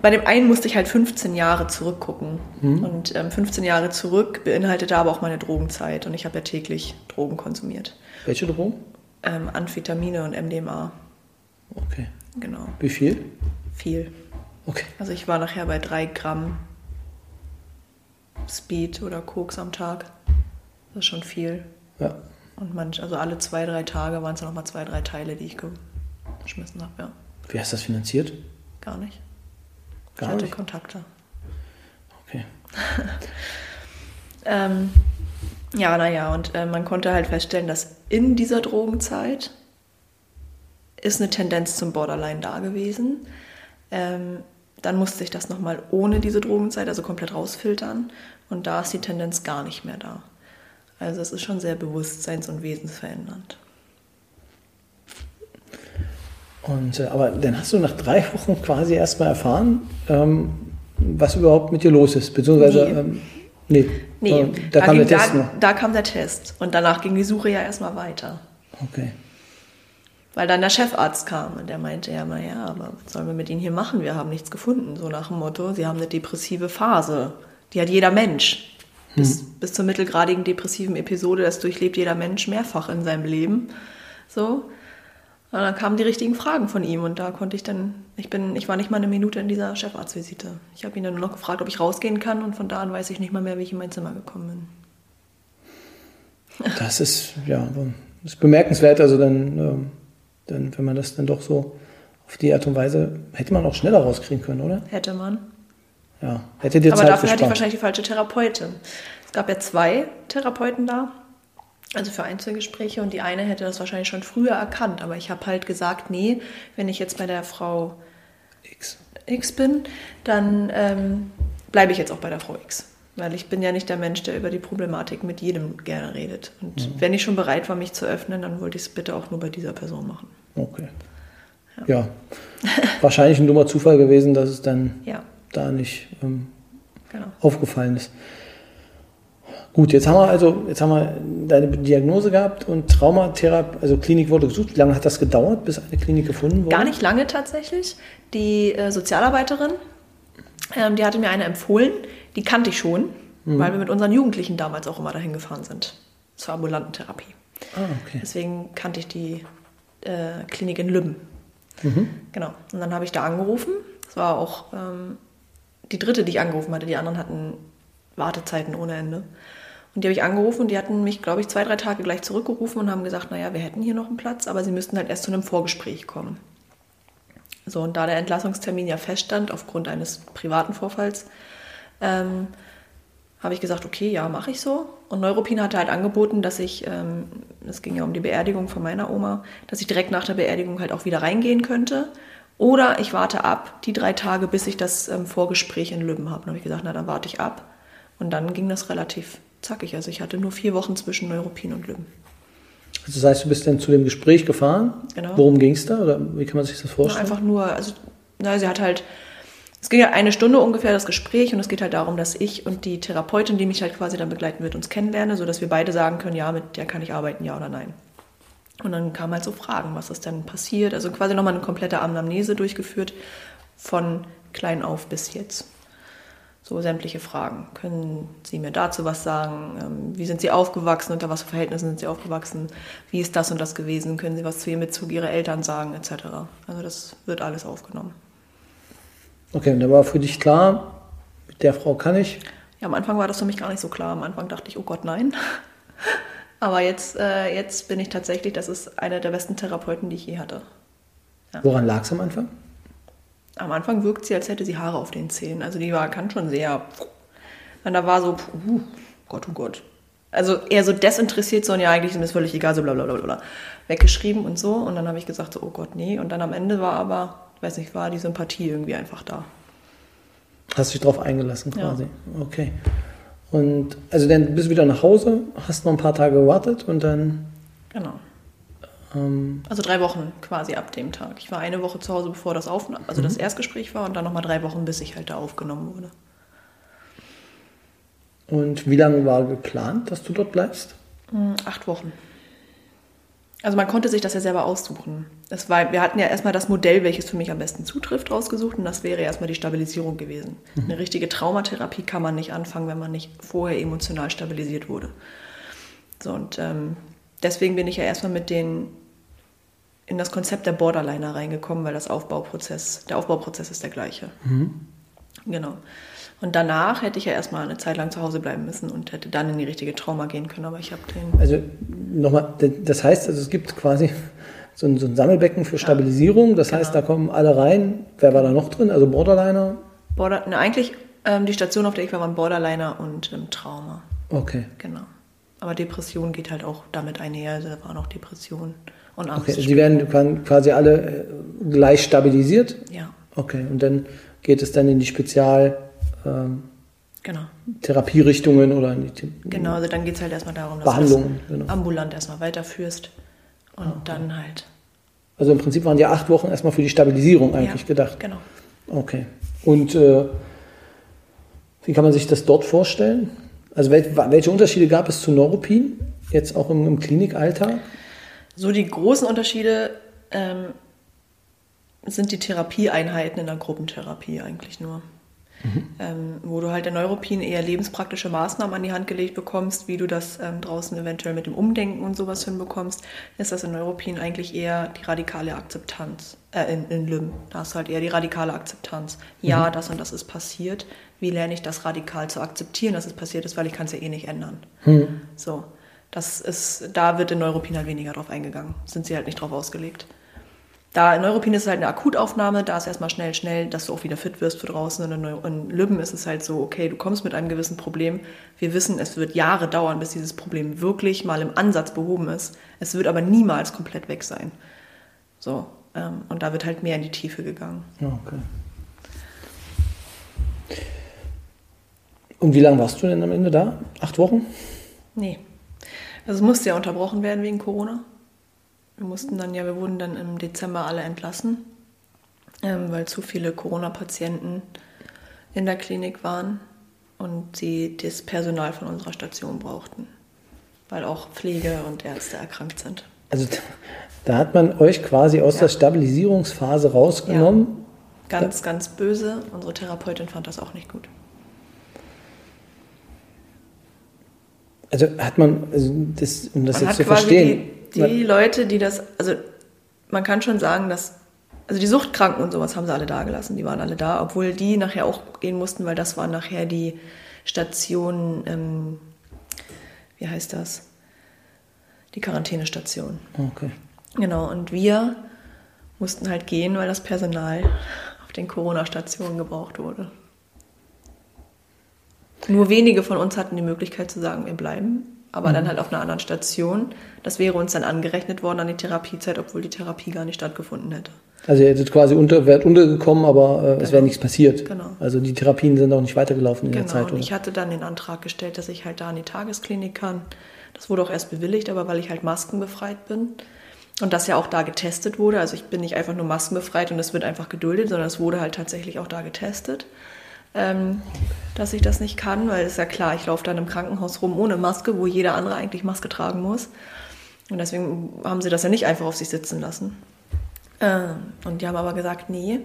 bei dem einen musste ich halt 15 Jahre zurückgucken. Mhm. Und ähm, 15 Jahre zurück beinhaltete aber auch meine Drogenzeit. Und ich habe ja täglich Drogen konsumiert. Welche Drogen? Ähm, Amphetamine und MDMA. Okay. Genau. Wie viel? Viel. Okay. Also ich war nachher bei drei Gramm Speed oder Koks am Tag. Das ist schon viel. Ja. Und manch, also alle zwei, drei Tage waren es nochmal zwei, drei Teile, die ich geschmissen habe, ja. Wie hast du das finanziert? Gar nicht. Ich hatte nicht? Kontakte. Okay. [laughs] ähm, ja, naja, und äh, man konnte halt feststellen, dass in dieser Drogenzeit ist eine Tendenz zum Borderline da gewesen. Ähm, dann musste ich das nochmal ohne diese Drogenzeit, also komplett rausfiltern. Und da ist die Tendenz gar nicht mehr da. Also es ist schon sehr bewusstseins- und wesensverändernd. Und, äh, aber dann hast du nach drei Wochen quasi erstmal erfahren, ähm, was überhaupt mit dir los ist. Beziehungsweise, nee. Ähm, nee. nee. Da, da, kam ging, der Test. Da, da, kam der Test. Und danach ging die Suche ja erstmal weiter. Okay. Weil dann der Chefarzt kam und der meinte ja mal, ja, aber was sollen wir mit Ihnen hier machen? Wir haben nichts gefunden. So nach dem Motto, Sie haben eine depressive Phase. Die hat jeder Mensch. Bis, hm. bis zur mittelgradigen depressiven Episode, das durchlebt jeder Mensch mehrfach in seinem Leben. So. Und dann kamen die richtigen Fragen von ihm und da konnte ich dann, ich bin, ich war nicht mal eine Minute in dieser Chefarztvisite. Ich habe ihn dann nur noch gefragt, ob ich rausgehen kann und von da an weiß ich nicht mal mehr, wie ich in mein Zimmer gekommen bin. [laughs] Das ist, ja, das ist bemerkenswert, also dann, ähm, dann, wenn man das dann doch so Auf die Art und Weise hätte man auch schneller rauskriegen können, oder? Hätte man. Ja, hätte dir Aber Zeit dafür hatte ich gespart. wahrscheinlich die falsche Therapeutin. Es gab ja zwei Therapeuten da, also für Einzelgespräche, und die eine hätte das wahrscheinlich schon früher erkannt. Aber ich habe halt gesagt, nee, wenn ich jetzt bei der Frau X. X bin, dann ähm, bleibe ich jetzt auch bei der Frau X. Weil ich bin ja nicht der Mensch, der über die Problematik mit jedem gerne redet. Und wenn ich schon bereit war, mich zu öffnen, dann wollte ich es bitte auch nur bei dieser Person machen. Okay. Ja. Wahrscheinlich ein dummer Zufall gewesen, dass es dann Ja, da nicht ähm, genau. aufgefallen ist. Gut, jetzt haben wir also, jetzt haben wir deine Diagnose gehabt und Traumatherapie, also Klinik wurde gesucht. Wie lange hat das gedauert, bis eine Klinik gefunden wurde? Gar nicht lange tatsächlich. Die äh, Sozialarbeiterin, ähm, die hatte mir eine empfohlen, die kannte ich schon, weil wir mit unseren Jugendlichen damals auch immer dahin gefahren sind zur ambulanten Therapie. Ah, okay. Deswegen kannte ich die äh, Klinik in Lübben. Genau. Und dann habe ich da angerufen. Das war auch ähm, die dritte, die ich angerufen hatte. Die anderen hatten Wartezeiten ohne Ende. Und die habe ich angerufen und die hatten mich, glaube ich, zwei, drei Tage gleich zurückgerufen und haben gesagt, naja, wir hätten hier noch einen Platz, aber sie müssten halt erst zu einem Vorgespräch kommen. So, und da der Entlassungstermin ja feststand aufgrund eines privaten Vorfalls, ähm, habe ich gesagt, okay, ja, mache ich so. Und Neuropin hatte halt angeboten, dass ich, ähm, ging ja um die Beerdigung von meiner Oma, dass ich direkt nach der Beerdigung halt auch wieder reingehen könnte. Oder ich warte ab, die drei Tage, bis ich das ähm, Vorgespräch in Lübben habe. Dann habe ich gesagt, na, dann warte ich ab. Und dann ging das relativ zackig. Also ich hatte nur vier Wochen zwischen Neuropin und Lübben. Also das heißt, du bist dann zu dem Gespräch gefahren. Genau. Worum ging es da? Oder wie kann man sich das vorstellen? einfach nur, also na, sie hat halt, es ging ja eine Stunde ungefähr das Gespräch und es geht halt darum, dass ich und die Therapeutin, die mich halt quasi dann begleiten wird, uns kennenlernen, sodass wir beide sagen können, ja, mit der kann ich arbeiten, ja oder nein. Und dann kamen halt so Fragen, was ist denn passiert. Also quasi nochmal eine komplette Anamnese durchgeführt, von klein auf bis jetzt. So sämtliche Fragen. Können Sie mir dazu was sagen? Ähm, Wie sind Sie aufgewachsen? Unter was für Verhältnissen sind Sie aufgewachsen? Wie ist das und das gewesen? Können Sie was zu Ihrem Bezug Ihrer Eltern sagen? Etc. Also das wird alles aufgenommen. Okay, und da war für dich klar, mit der Frau kann ich. Ja, am Anfang war das für mich gar nicht so klar. Am Anfang dachte ich, oh Gott, nein. [laughs] Aber jetzt, äh, jetzt bin ich tatsächlich, das ist einer der besten Therapeuten, die ich je hatte. Woran lag es am Anfang? Am Anfang wirkt sie, als hätte sie Haare auf den Zähnen. Also die war, kann schon sehr. Und da war so, puh, Gott, oh Gott. Also eher so desinteressiert, so, ja, eigentlich ist mir das völlig egal, so bla bla bla bla. Weggeschrieben und so. Und dann habe ich gesagt, so, oh Gott, nee. Und dann am Ende war aber, weiß nicht, war die Sympathie irgendwie einfach da. Hast dich drauf eingelassen Ja. quasi. Okay. Und also dann bist du wieder nach Hause, hast noch ein paar Tage gewartet und dann Genau. Ähm, Also drei Wochen quasi ab dem Tag. Ich war eine Woche zu Hause, bevor das auf, also das Erstgespräch war und dann nochmal drei Wochen, bis ich halt da aufgenommen wurde. und wie lange war geplant, dass du dort bleibst? Hm, Acht Wochen. Also man konnte sich das ja selber aussuchen. Es war, wir hatten ja erstmal das Modell, welches für mich am besten zutrifft, rausgesucht und das wäre erstmal die Stabilisierung gewesen. Eine richtige Traumatherapie kann man nicht anfangen, wenn man nicht vorher emotional stabilisiert wurde. So und ähm, deswegen bin ich ja erstmal mit den in das Konzept der Borderliner reingekommen, weil das Aufbauprozess, der Aufbauprozess ist der gleiche. Genau. Und danach hätte ich ja erstmal eine Zeit lang zu Hause bleiben müssen und hätte dann in die richtige Trauma gehen können, aber ich habe den Also nochmal, das heißt, also es gibt quasi so ein, so ein Sammelbecken für Stabilisierung. Das heißt, da kommen alle rein. Wer war da noch drin? Also Borderliner? Border, ne, eigentlich ähm, die Station, auf der ich war, waren Borderliner und ähm, Trauma. Okay. Genau. Aber Depression geht halt auch damit einher. Also da waren auch Depressionen und. Okay, die werden quasi alle äh, gleich stabilisiert. ja, Okay, und dann geht es dann in die Spezial ähm, genau. Therapierichtungen oder in die The- Genau, also dann geht es halt erstmal darum, dass Behandlungen, du genau. das ambulant erstmal weiterführst und dann halt. Also im Prinzip waren die acht Wochen erstmal für die Stabilisierung eigentlich ja, gedacht. Genau. Okay. Und äh, wie kann man sich das dort vorstellen? Also wel welche Unterschiede gab es zu Neuropin, jetzt auch im, im Klinikalltag? So die großen Unterschiede ähm, sind die Therapieeinheiten in der Gruppentherapie eigentlich nur. Ähm, wo du halt der Neuropin eher lebenspraktische Maßnahmen an die Hand gelegt bekommst, wie du das ähm, draußen eventuell mit dem Umdenken und sowas hinbekommst, ist das in Neuropin eigentlich eher die radikale Akzeptanz. Äh, in, in LIM, da hast du halt eher die radikale Akzeptanz. Ja, das und das ist passiert. Wie lerne ich das radikal zu akzeptieren, dass es passiert ist, weil ich kann es ja eh nicht ändern. So, das ist, da wird in Neuropin halt weniger drauf eingegangen. Sind sie halt nicht drauf ausgelegt. Da in Neuruppin ist es halt eine Akutaufnahme, da ist erstmal schnell, schnell, dass du auch wieder fit wirst für draußen. Und in, Neu in Lübben ist es halt so, okay, du kommst mit einem gewissen Problem. Wir wissen, es wird Jahre dauern, bis dieses Problem wirklich mal im Ansatz behoben ist. Es wird aber niemals komplett weg sein. So, ähm, und da wird halt mehr in die Tiefe gegangen. Okay. Und wie lange warst du denn am Ende da? Acht Wochen? Nee. Also es musste ja unterbrochen werden wegen Corona. Wir mussten dann ja, wir wurden dann im Dezember alle entlassen, ähm, weil zu viele Corona-Patienten in der Klinik waren und sie das Personal von unserer Station brauchten, weil auch Pflege und Ärzte erkrankt sind. Also da hat man euch quasi aus ja. der Stabilisierungsphase rausgenommen. Ja. Ganz, ganz böse. Unsere Therapeutin fand das auch nicht gut. Also hat man, also das, um das man jetzt zu verstehen. Die, die Leute, die das, also man kann schon sagen, dass, also die Suchtkranken und sowas haben sie alle da gelassen, die waren alle da, obwohl die nachher auch gehen mussten, weil das waren nachher die Stationen, ähm, wie heißt das? Die Quarantänestation. Okay. Genau, und wir mussten halt gehen, weil das Personal auf den Corona-Stationen gebraucht wurde. Nur wenige von uns hatten die Möglichkeit zu sagen, wir bleiben, aber mhm. dann halt auf einer anderen Station. Das wäre uns dann angerechnet worden an die Therapiezeit, obwohl die Therapie gar nicht stattgefunden hätte. Also ihr hättet quasi unter, wärt untergekommen, aber äh, genau. es wäre nichts passiert. Genau. Also die Therapien sind auch nicht weitergelaufen in genau. der Zeit. Genau, und ich hatte dann den Antrag gestellt, dass ich halt da in die Tagesklinik kann. Das wurde auch erst bewilligt, aber weil ich halt maskenbefreit bin und das ja auch da getestet wurde. Also ich bin nicht einfach nur maskenbefreit und es wird einfach geduldet, sondern es wurde halt tatsächlich auch da getestet ähm, dass ich das nicht kann, weil es ist ja klar, ich laufe dann im Krankenhaus rum ohne Maske, wo jeder andere eigentlich Maske tragen muss. Und deswegen haben sie das ja nicht einfach auf sich sitzen lassen. Ähm, und die haben aber gesagt, nee,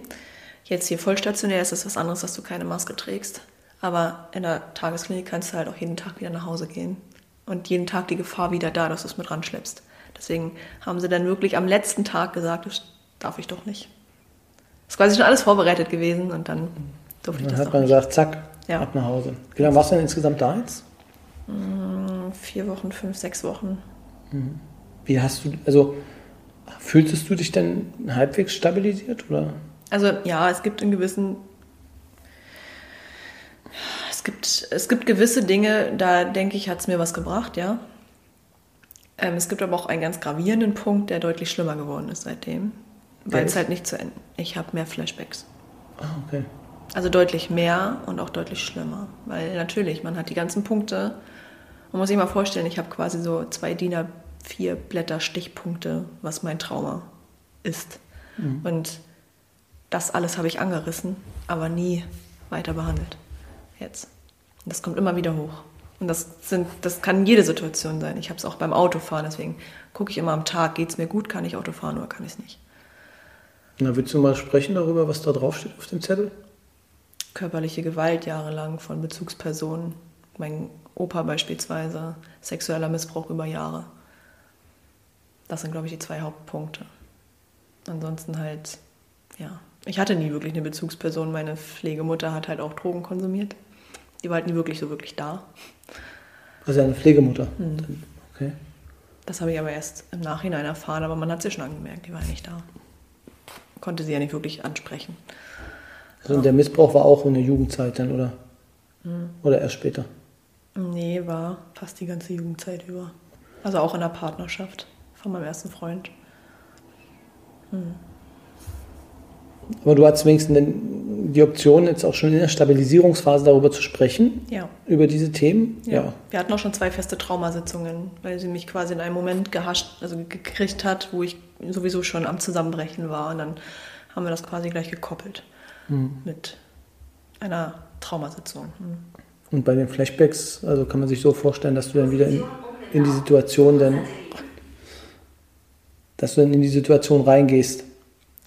jetzt hier vollstationär ist es was anderes, dass du keine Maske trägst. Aber in der Tagesklinik kannst du halt auch jeden Tag wieder nach Hause gehen. Und jeden Tag die Gefahr wieder da, dass du es mit ranschleppst. Deswegen haben sie dann wirklich am letzten Tag gesagt, das darf ich doch nicht. Das ist quasi schon alles vorbereitet gewesen und dann durfte ich das Dann hat man nicht. gesagt, zack, ja. ab nach Hause. Wie lange warst du denn insgesamt da jetzt? Mm, vier Wochen, fünf, sechs Wochen. Mhm. Wie hast du, also fühltest du dich denn halbwegs stabilisiert oder? Also ja, es gibt in gewissen es gibt, es gibt gewisse Dinge, da denke ich, hat es mir was gebracht, ja. Ähm, es gibt aber auch einen ganz gravierenden Punkt, der deutlich schlimmer geworden ist seitdem. Weil es halt nicht zu Ende. Ich habe mehr Flashbacks. Ah, okay. Also deutlich mehr und auch deutlich schlimmer. Weil natürlich, man hat die ganzen Punkte. Man muss sich mal vorstellen, ich habe quasi so zwei DIN A4 Blätter Stichpunkte, was mein Trauma ist. Mhm. Und das alles habe ich angerissen, aber nie weiter behandelt. Jetzt. Und das kommt immer wieder hoch. Und das, sind, das kann jede Situation sein. Ich habe es auch beim Autofahren, deswegen gucke ich immer am Tag, geht es mir gut, kann ich Auto fahren oder kann ich es nicht. Na, willst du mal sprechen darüber, was da draufsteht auf dem Zettel? Körperliche Gewalt jahrelang von Bezugspersonen, mein Opa beispielsweise, sexueller Missbrauch über Jahre. Das sind, glaube ich, die zwei Hauptpunkte. Ansonsten halt, ja, ich hatte nie wirklich eine Bezugsperson. Meine Pflegemutter hat halt auch Drogen konsumiert. Die war halt nie wirklich so wirklich da. Also eine Pflegemutter? Mhm. Okay. Das habe ich aber erst im Nachhinein erfahren, aber man hat ja schon angemerkt, die war nicht da. Konnte sie ja nicht wirklich ansprechen. Also und der Missbrauch war auch in der Jugendzeit dann, oder? Mhm. Oder erst später? Nee, war fast die ganze Jugendzeit über. Also auch in der Partnerschaft von meinem ersten Freund. Mhm. Aber du hattest wenigstens die Option, jetzt auch schon in der Stabilisierungsphase darüber zu sprechen. Ja. Über diese Themen. Ja. ja. Wir hatten auch schon zwei feste Traumasitzungen, weil sie mich quasi in einem Moment gehascht, also gekriegt hat, wo ich sowieso schon am Zusammenbrechen war. Und dann haben wir das quasi gleich gekoppelt mhm. mit einer Traumasitzung. Mhm. Und bei den Flashbacks, also kann man sich so vorstellen, dass du dann wieder in, in die Situation dann, dass du dann in die Situation reingehst.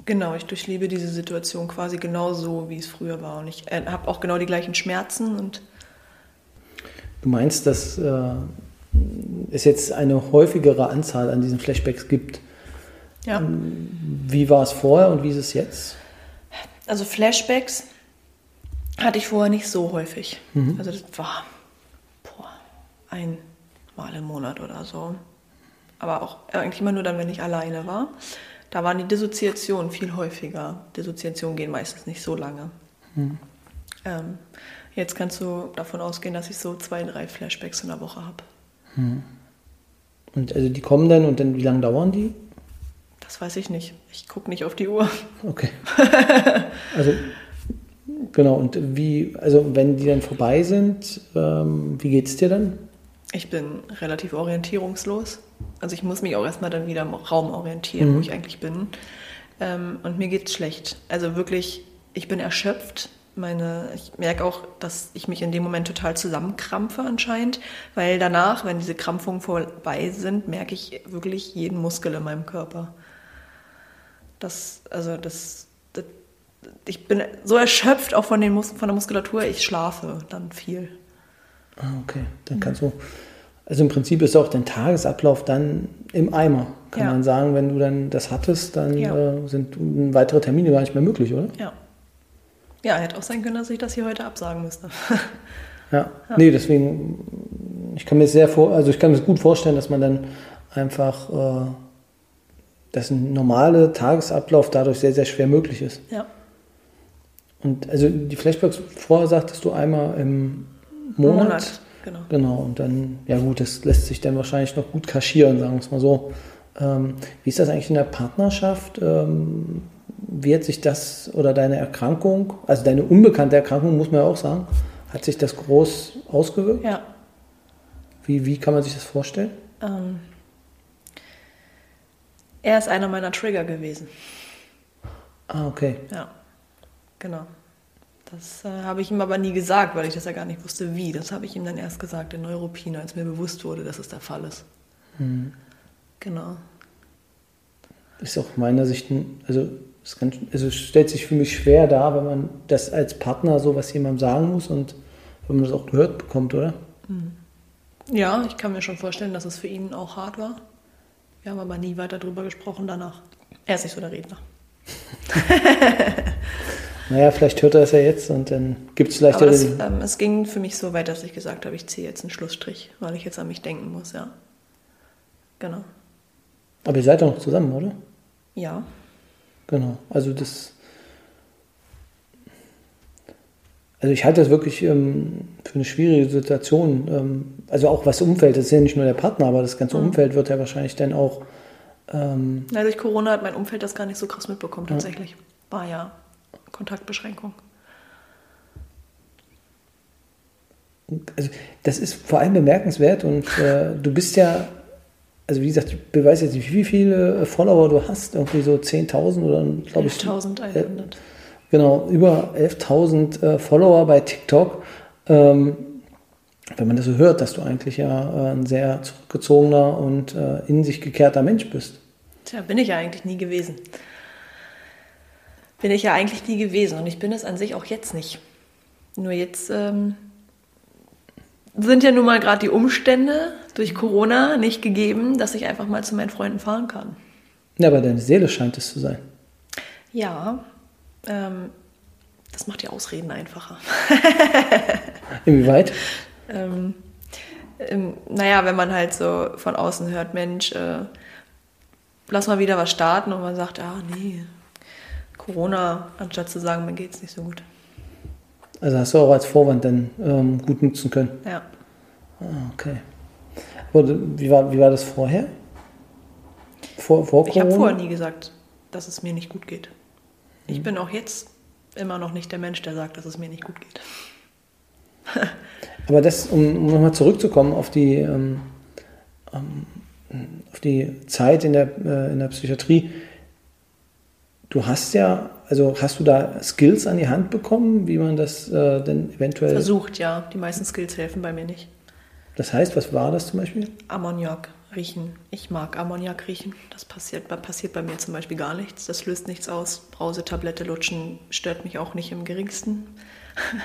Genau, ich durchlebe diese Situation quasi genauso, wie es früher war. Und ich äh, habe auch genau die gleichen Schmerzen und Du meinst, dass äh, es jetzt eine häufigere Anzahl an diesen Flashbacks gibt? Ja. Wie war es vorher und wie ist es jetzt? Also Flashbacks hatte ich vorher nicht so häufig. Mhm. Also das war boah, einmal im Monat oder so. Aber auch eigentlich immer nur dann, wenn ich alleine war. Da waren die Dissoziationen viel häufiger. Dissoziationen gehen meistens nicht so lange. Ähm, jetzt kannst du davon ausgehen, dass ich so zwei, drei Flashbacks in der Woche habe. Und also die kommen dann und dann wie lange dauern die? Das weiß ich nicht. Ich gucke nicht auf die Uhr. Okay. [laughs] also genau, und wie, also wenn die dann vorbei sind, ähm, wie geht's dir dann? Ich bin relativ orientierungslos. Also ich muss mich auch erstmal dann wieder im Raum orientieren, wo ich eigentlich bin. Ähm, und mir geht's schlecht. Also wirklich, ich bin erschöpft. Meine, ich merke auch, dass ich mich in dem Moment total zusammenkrampfe anscheinend, weil danach, wenn diese Krampfungen vorbei sind, merke ich wirklich jeden Muskel in meinem Körper. Das, also das, das ich bin so erschöpft auch von, den Mus von der Muskulatur, ich schlafe dann viel. Ah, okay. Dann kannst du, also im Prinzip ist auch dein Tagesablauf dann im Eimer, kann Ja. man sagen. Wenn du dann das hattest, dann Ja. äh, sind weitere Termine gar nicht mehr möglich, oder? Ja. Ja, hätte auch sein können, dass ich das hier heute absagen müsste. Ja. Nee, deswegen, ich kann mir sehr vor, also ich kann mir gut vorstellen, dass man dann einfach, äh, dass ein normaler Tagesablauf dadurch sehr, sehr schwer möglich ist. ja. Und also die Flashbacks vorher sagtest du einmal im Monat. genau. Genau, und dann, ja gut, das lässt sich dann wahrscheinlich noch gut kaschieren, sagen wir es mal so. Ähm, wie ist das eigentlich in der Partnerschaft? Ähm, wie hat sich das oder deine Erkrankung, also deine unbekannte Erkrankung, muss man ja auch sagen, hat sich das groß ausgewirkt? Ja. Wie, wie kann man sich das vorstellen? Ähm, er ist einer meiner Trigger gewesen. Ah, okay. Ja, genau. Das äh, habe ich ihm aber nie gesagt, weil ich das ja gar nicht wusste, wie. Das habe ich ihm dann erst gesagt in Neuropin, als mir bewusst wurde, dass es der Fall ist. Genau. Ist auch meiner Sicht, ein- also es kann, also es stellt sich für mich schwer dar, wenn man das als Partner so was jemandem sagen muss und wenn man das auch gehört bekommt, oder? Ja, ich kann mir schon vorstellen, dass es für ihn auch hart war. Wir haben aber nie weiter drüber gesprochen danach. Er ist nicht so der Redner. [laughs] Naja, vielleicht hört er es ja jetzt und dann gibt es vielleicht Aber das, den, ähm, es ging für mich so weit, dass ich gesagt habe, ich ziehe jetzt einen Schlussstrich, weil ich jetzt an mich denken muss, ja. Genau. Aber ihr seid doch noch zusammen, oder? Ja. Genau. Also das. Also ich halte das wirklich ähm, für eine schwierige Situation. Ähm, also auch was Umfeld, das ist ja nicht nur der Partner, aber das ganze Umfeld wird ja wahrscheinlich dann auch. Ähm, Na, durch Corona hat mein Umfeld das gar nicht so krass mitbekommen, tatsächlich. War ja Kontaktbeschränkung. also das ist vor allem bemerkenswert und äh, du bist ja, also wie gesagt, ich weiß jetzt nicht, wie viele Follower du hast, irgendwie so 10.000 oder glaube ich. 11.100. Genau, über 11.000 äh, Follower bei TikTok. Ähm, wenn man das so hört, dass du eigentlich ja äh, ein sehr zurückgezogener und äh, in sich gekehrter Mensch bist. Tja, bin ich ja eigentlich nie gewesen. Bin ich ja eigentlich nie gewesen und ich bin es an sich auch jetzt nicht. Nur jetzt ähm, sind ja nun mal gerade die Umstände durch Corona nicht gegeben, dass ich einfach mal zu meinen Freunden fahren kann. Ja, aber deine Seele scheint es zu sein. Ja, ähm, das macht die Ausreden einfacher. [laughs] Inwieweit? ähm, ähm, naja, wenn man halt so von außen hört, Mensch, äh, lass mal wieder was starten und man sagt, ah nee, Corona, anstatt zu sagen, mir geht's nicht so gut. Also hast du auch als Vorwand dann ähm, gut nutzen können. Ja. Ah, okay. Aber wie war, wie war das vorher? Vor, vor Ich habe Corona? vorher nie gesagt, dass es mir nicht gut geht. Ich bin auch jetzt immer noch nicht der Mensch, der sagt, dass es mir nicht gut geht. Aber das, um, um nochmal zurückzukommen auf die, ähm, ähm, auf die Zeit in der, äh, in der Psychiatrie, du hast ja, also hast du da Skills an die Hand bekommen, wie man das äh, denn eventuell. Versucht, ja. Die meisten Skills helfen bei mir nicht. Das heißt, was war das zum Beispiel? Ammoniak riechen. Ich mag Ammoniak riechen. Das passiert, passiert bei mir zum Beispiel gar nichts. Das löst nichts aus. Brausetablette lutschen stört mich auch nicht im geringsten. [laughs]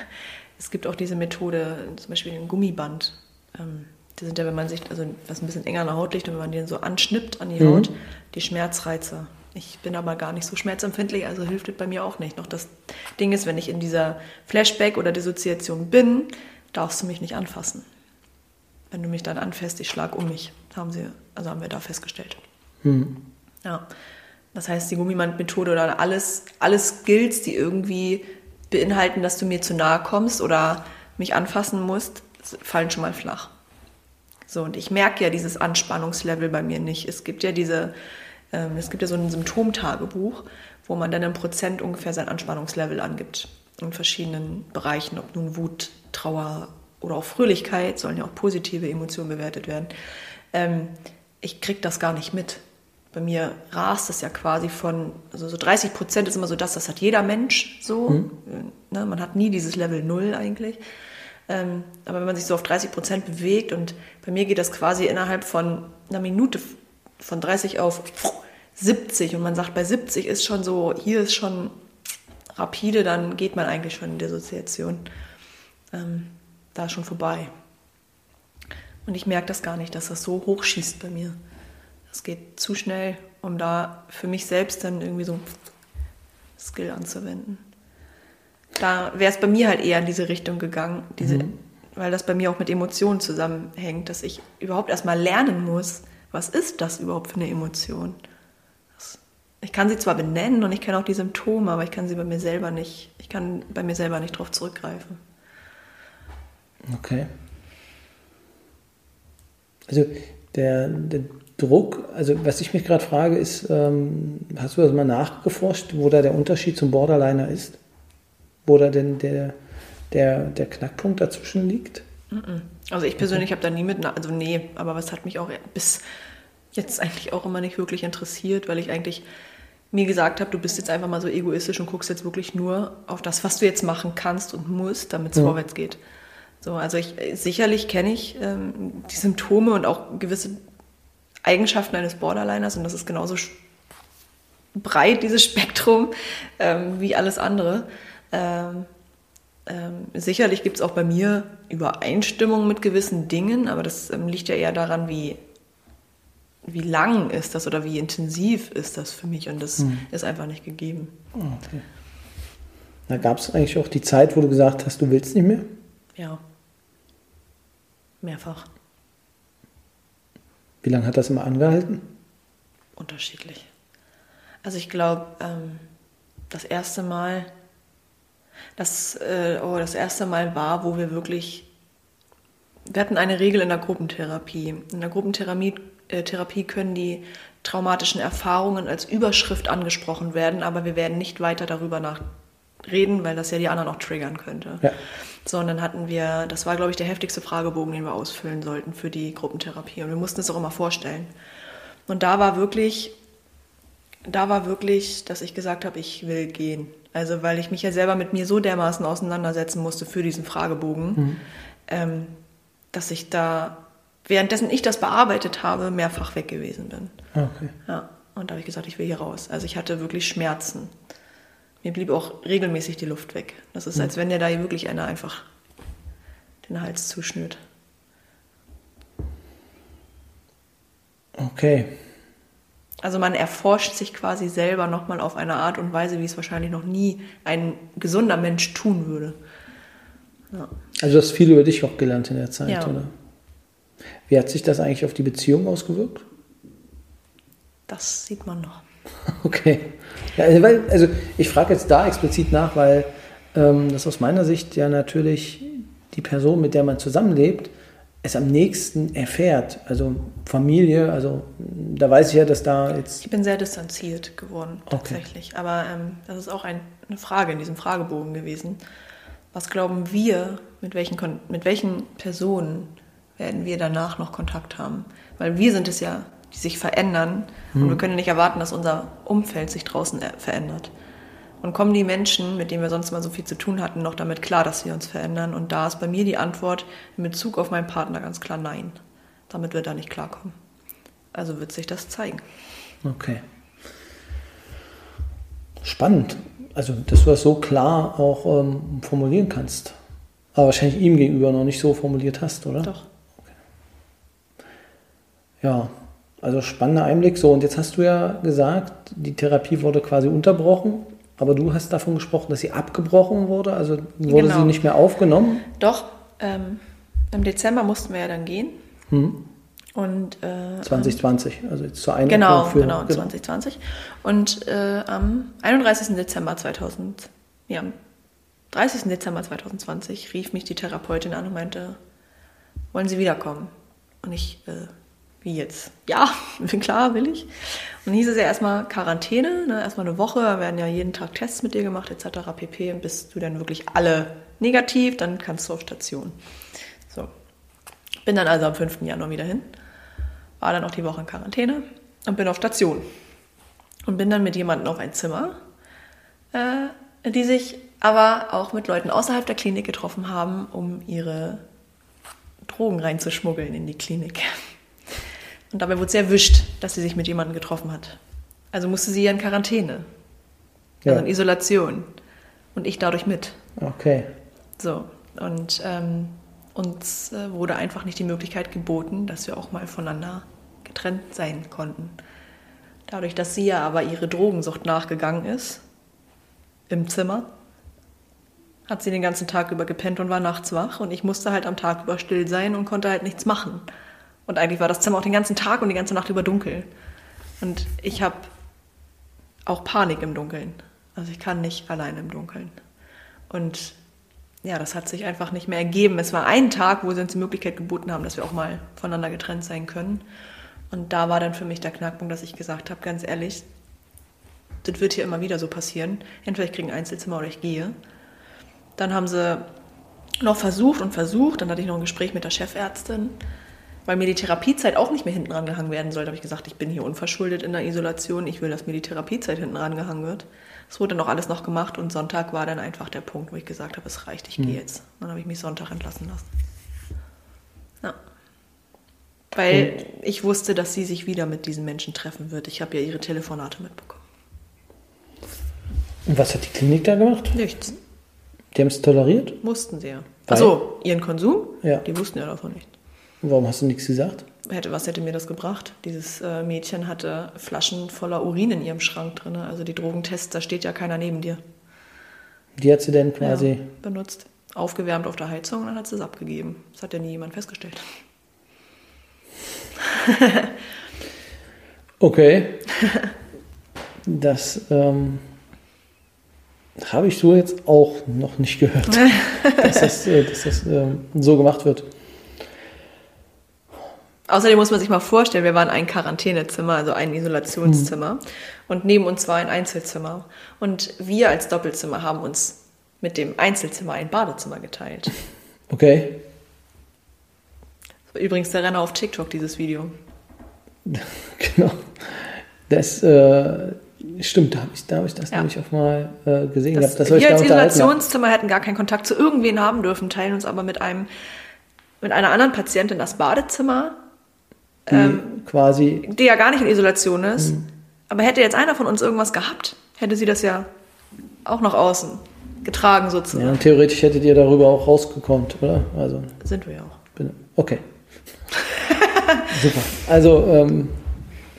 Es gibt auch diese Methode, zum Beispiel ein Gummiband. Ähm, die sind ja, wenn man sich, also was ein bisschen enger an der Haut liegt und wenn man den so anschnippt an die Mhm. Haut, die Schmerzreize. Ich bin aber gar nicht so schmerzempfindlich, also hilft es bei mir auch nicht. Noch das Ding ist, wenn ich in dieser Flashback oder Dissoziation bin, darfst du mich nicht anfassen. Wenn du mich dann anfasst, ich schlag um mich. Haben sie, also haben wir da festgestellt. Hm. Ja. das heißt die Gummiband-Methode oder alles, alles Skills, die irgendwie beinhalten, dass du mir zu nahe kommst oder mich anfassen musst, fallen schon mal flach. So, und ich merke ja dieses Anspannungslevel bei mir nicht. Es gibt ja diese, ähm, es gibt ja so ein Symptomtagebuch, wo man dann im Prozent ungefähr sein Anspannungslevel angibt. In verschiedenen Bereichen, ob nun Wut, Trauer oder auch Fröhlichkeit, sollen ja auch positive Emotionen bewertet werden. Ähm, ich kriege das gar nicht mit. Bei mir rast es ja quasi von, also so 30 Prozent ist immer so das, das hat jeder Mensch so. Mhm. Ne, man hat nie dieses Level Null eigentlich. Ähm, aber wenn man sich so auf 30 Prozent bewegt und bei mir geht das quasi innerhalb von einer Minute von 30 auf 70 und man sagt, bei 70 ist schon so, hier ist schon rapide, dann geht man eigentlich schon in Dissoziation. Ähm, da ist schon vorbei. Und ich merke das gar nicht, dass das so hochschießt bei mir. Das geht zu schnell, um da für mich selbst dann irgendwie so Skill anzuwenden da wäre es bei mir halt eher in diese Richtung gegangen, diese, mhm. weil das bei mir auch mit Emotionen zusammenhängt, dass ich überhaupt erstmal lernen muss, was ist das überhaupt für eine Emotion? Ich kann sie zwar benennen und ich kenne auch die Symptome, aber ich kann sie bei mir selber nicht, ich kann bei mir selber nicht drauf zurückgreifen. Okay. Also der, der Druck, also was ich mich gerade frage, ist, ähm, hast du das mal nachgeforscht, wo da der Unterschied zum Borderliner ist? wo da denn der, der, der Knackpunkt dazwischen liegt? Also ich persönlich okay. habe da nie mit, also nee, aber was hat mich auch bis jetzt eigentlich auch immer nicht wirklich interessiert, weil ich eigentlich mir gesagt habe, du bist jetzt einfach mal so egoistisch und guckst jetzt wirklich nur auf das, was du jetzt machen kannst und musst, damit es ja. vorwärts geht. So, also ich sicherlich kenne ich ähm, die Symptome und auch gewisse Eigenschaften eines Borderliners und das ist genauso breit, dieses [laughs] Spektrum, ähm, wie alles andere. Ähm, ähm, sicherlich gibt es auch bei mir Übereinstimmungen mit gewissen Dingen, aber das ähm, liegt ja eher daran, wie, wie lang ist das oder wie intensiv ist das für mich und das hm. ist einfach nicht gegeben. Okay. Da gab es eigentlich auch die Zeit, wo du gesagt hast, du willst nicht mehr? Ja. Mehrfach. Wie lange hat das immer angehalten? Unterschiedlich. Also ich glaube, ähm, das erste Mal das, äh, oh, das erste Mal war, wo wir wirklich, wir hatten eine Regel in der Gruppentherapie. In der Gruppentherapie äh, Therapie können die traumatischen Erfahrungen als Überschrift angesprochen werden, aber wir werden nicht weiter darüber nach reden, weil das ja die anderen auch triggern könnte. Ja. So, und dann hatten wir, das war, glaube ich, der heftigste Fragebogen, den wir ausfüllen sollten für die Gruppentherapie. Und wir mussten es auch immer vorstellen. Und da war wirklich, da war wirklich, dass ich gesagt habe, ich will gehen. Also weil ich mich ja selber mit mir so dermaßen auseinandersetzen musste für diesen Fragebogen, mhm. ähm, dass ich da, währenddessen ich das bearbeitet habe, mehrfach weg gewesen bin. Okay. Ja, und da habe ich gesagt, ich will hier raus. Also ich hatte wirklich Schmerzen. Mir blieb auch regelmäßig die Luft weg. Das ist, mhm. als wenn dir da wirklich einer einfach den Hals zuschnürt. Okay. Also man erforscht sich quasi selber nochmal auf eine Art und Weise, wie es wahrscheinlich noch nie ein gesunder Mensch tun würde. Ja. Also du hast viel über dich auch gelernt in der Zeit, ja. oder? Wie hat sich das eigentlich auf die Beziehung ausgewirkt? Das sieht man noch. [laughs] Okay. Ja, also, weil, also ich frage jetzt da explizit nach, weil ähm, das aus meiner Sicht ja natürlich die Person, mit der man zusammenlebt, es am nächsten erfährt. Also Familie, also da weiß ich ja, dass da jetzt. Ich bin sehr distanziert geworden, tatsächlich. Okay. Aber ähm, das ist auch ein, eine Frage in diesem Fragebogen gewesen. Was glauben wir, mit welchen, mit welchen Personen werden wir danach noch Kontakt haben? Weil wir sind es ja, sich verändern hm. und wir können nicht erwarten, dass unser Umfeld sich draußen äh, verändert. Und kommen die Menschen, mit denen wir sonst mal so viel zu tun hatten, noch damit klar, dass wir uns verändern? Und da ist bei mir die Antwort in Bezug auf meinen Partner ganz klar nein. Damit wird er nicht klarkommen. Also wird sich das zeigen. Okay. Spannend. Also, dass du das so klar auch ähm, formulieren kannst. Aber wahrscheinlich ihm gegenüber noch nicht so formuliert hast, oder? Doch. Okay. Ja, also spannender Einblick. So, und jetzt hast du ja gesagt, die Therapie wurde quasi unterbrochen. Aber du hast davon gesprochen, dass sie abgebrochen wurde, also wurde genau. sie nicht mehr aufgenommen? Doch, ähm, im Dezember mussten wir ja dann gehen. Hm. Und, äh, 2020, also jetzt zur Einordnung Genau, für, genau, 2020. Und äh, am 31. Dezember 2000, ja, am 30. Dezember 2020 rief mich die Therapeutin an und meinte, wollen Sie wiederkommen? Und ich, äh, wie jetzt? Ja, [laughs] klar, will ich. Und hieß es ja erstmal Quarantäne, ne? erstmal eine Woche, da werden ja jeden Tag Tests mit dir gemacht, etc. pp. Und bist du dann wirklich alle negativ, dann kannst du auf Station. So. Bin dann also am 5. Januar wieder hin, war dann auch die Woche in Quarantäne und bin auf Station. Und bin dann mit jemandem auf ein Zimmer, äh, die sich aber auch mit Leuten außerhalb der Klinik getroffen haben, um ihre Drogen reinzuschmuggeln in die Klinik. Und dabei wurde sie erwischt, dass sie sich mit jemandem getroffen hat. Also musste sie ja in Quarantäne. Also Ja. in Isolation. Und ich dadurch mit. Okay. So. Und ähm, uns äh, wurde einfach nicht die Möglichkeit geboten, dass wir auch mal voneinander getrennt sein konnten. Dadurch, dass sie ja aber ihre Drogensucht nachgegangen ist, im Zimmer, hat sie den ganzen Tag über gepennt und war nachts wach. Und ich musste halt am Tag über still sein und konnte halt nichts machen. Und eigentlich war das Zimmer auch den ganzen Tag und die ganze Nacht über dunkel. Und ich habe auch Panik im Dunkeln. Also ich kann nicht allein im Dunkeln. Und ja, das hat sich einfach nicht mehr ergeben. Es war ein Tag, wo sie uns die Möglichkeit geboten haben, dass wir auch mal voneinander getrennt sein können. Und da war dann für mich der Knackpunkt, dass ich gesagt habe, ganz ehrlich, das wird hier immer wieder so passieren. Entweder ich kriege ein Einzelzimmer oder ich gehe. Dann haben sie noch versucht und versucht. Dann hatte ich noch ein Gespräch mit der Chefärztin, weil mir die Therapiezeit auch nicht mehr hinten rangehangen werden sollte. habe ich gesagt, ich bin hier unverschuldet in der Isolation. Ich will, dass mir die Therapiezeit hinten rangehangen wird. Es wurde dann auch alles noch gemacht und Sonntag war dann einfach der Punkt, wo ich gesagt habe, es reicht, ich gehe jetzt. Dann habe ich mich Sonntag entlassen lassen. Ja. Weil ich wusste, dass sie sich wieder mit diesen Menschen treffen wird. Ich habe ja ihre Telefonate mitbekommen. Und was hat die Klinik da gemacht? Nichts. Die haben es toleriert? Mussten sie ja. Weil? Achso, ihren Konsum? Ja. Die wussten ja davon nicht. Und warum hast du nichts gesagt? Hätte, was hätte mir das gebracht? Dieses äh, Mädchen hatte Flaschen voller Urin in ihrem Schrank drin. Also die Drogentests, da steht ja keiner neben dir. Die hat sie denn quasi. Ja, benutzt. Aufgewärmt auf der Heizung und dann hat sie es abgegeben. Das hat ja nie jemand festgestellt. [laughs] [laughs] Okay. Das ähm, habe ich so jetzt auch noch nicht gehört, [laughs] dass das, äh, dass das ähm, so gemacht wird. Außerdem muss man sich mal vorstellen, wir waren ein Quarantänezimmer, also ein Isolationszimmer. Und neben uns war ein Einzelzimmer. Und wir als Doppelzimmer haben uns mit dem Einzelzimmer ein Badezimmer geteilt. [laughs] Okay. Das war übrigens der Renner auf TikTok, dieses Video. [laughs] Genau. Das äh, stimmt, da habe ich, da hab ich das Ja. nämlich auch mal äh, gesehen. Das, ihr euch wir als. Isolationszimmer hätten gar keinen Kontakt zu irgendwen haben dürfen, teilen uns aber mit einem mit einer anderen Patientin das Badezimmer, Die quasi, die ja gar nicht in Isolation ist. Aber hätte jetzt einer von uns irgendwas gehabt, hätte sie das ja auch nach außen getragen ja, sozusagen. und theoretisch hättet ihr darüber auch rausgekommt, oder? Also, Sind wir ja auch. okay. [laughs] Super. Also, ähm,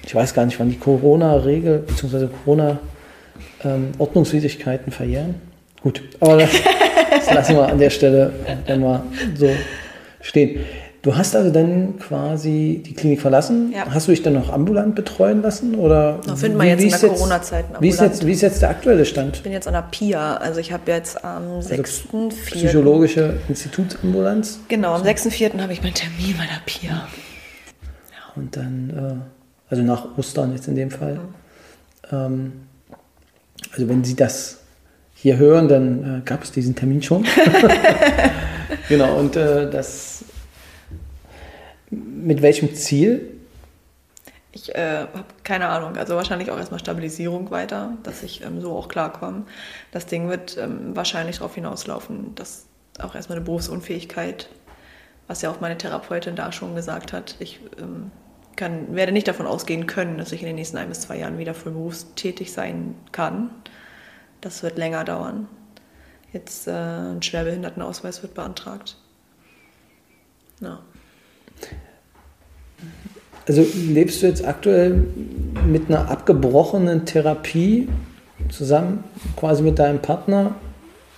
ich weiß gar nicht, wann die Corona-Regel bzw. Corona-Ordnungswidrigkeiten verjähren. Gut, aber das, das [laughs] lassen wir an der Stelle dann mal so stehen. Du hast also dann quasi die Klinik verlassen. Ja. Hast du dich dann noch ambulant betreuen lassen? Oder Na, finden wir wie- jetzt in ist der Corona-Zeit Wie ist, ambulant. jetzt, wie ist jetzt der aktuelle Stand? Ich bin jetzt an der PIA, also ich habe jetzt am 6.4. Psychologische Institutsambulanz. Genau, am 6.4. habe ich meinen Termin bei der PIA. Und dann, äh, also nach Ostern jetzt in dem Fall. Ähm, also wenn Sie das hier hören, dann äh, gab es diesen Termin schon. [laughs] [laughs] genau, und äh, das mit welchem Ziel? Ich äh, habe keine Ahnung, also wahrscheinlich auch erstmal Stabilisierung weiter, dass ich ähm, so auch klarkomme. Das Ding wird ähm, wahrscheinlich darauf hinauslaufen, dass auch erstmal eine Berufsunfähigkeit, was ja auch meine Therapeutin da schon gesagt hat, ich ähm, kann, werde nicht davon ausgehen können, dass ich in den nächsten ein bis zwei Jahren wieder voll berufstätig sein kann. Das wird länger dauern. Jetzt äh, ein Schwerbehindertenausweis wird beantragt. Ja. Also lebst du jetzt aktuell mit einer abgebrochenen Therapie zusammen, quasi mit deinem Partner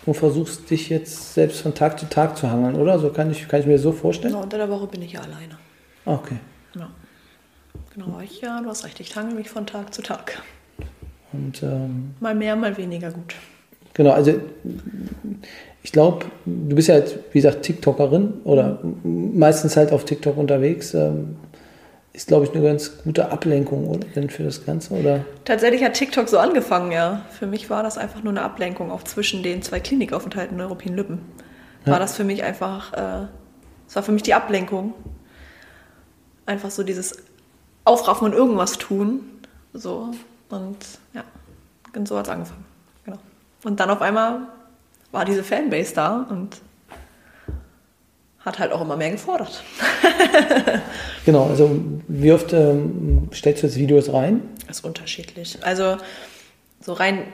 und versuchst dich jetzt selbst von Tag zu Tag zu hangeln, oder? So kann ich, kann ich mir das so vorstellen? Genau, unter der Woche bin ich ja alleine. Ah, Okay. Ja. Genau, ich, ja, du hast recht, ich tange mich von Tag zu Tag. Und, ähm, mal mehr, mal weniger gut. Genau, also ich glaube, du bist ja jetzt, wie gesagt, TikTokerin oder meistens halt auf TikTok unterwegs. Ähm, ist, glaube ich, eine ganz gute Ablenkung oder, denn für das Ganze, oder? Tatsächlich hat TikTok so angefangen, ja. Für mich war das einfach nur eine Ablenkung, auch zwischen den zwei Klinikaufenthalten in Europäen Lippen. War ja. das für mich einfach, äh, das war für mich die Ablenkung. Einfach so dieses Aufraffen und irgendwas tun. So. Und ja, und so hat es angefangen. Genau. Und dann auf einmal war diese Fanbase da und hat halt auch immer mehr gefordert. [laughs] genau, also wie oft ähm, stellst du jetzt Videos rein? Das ist unterschiedlich. Also so rein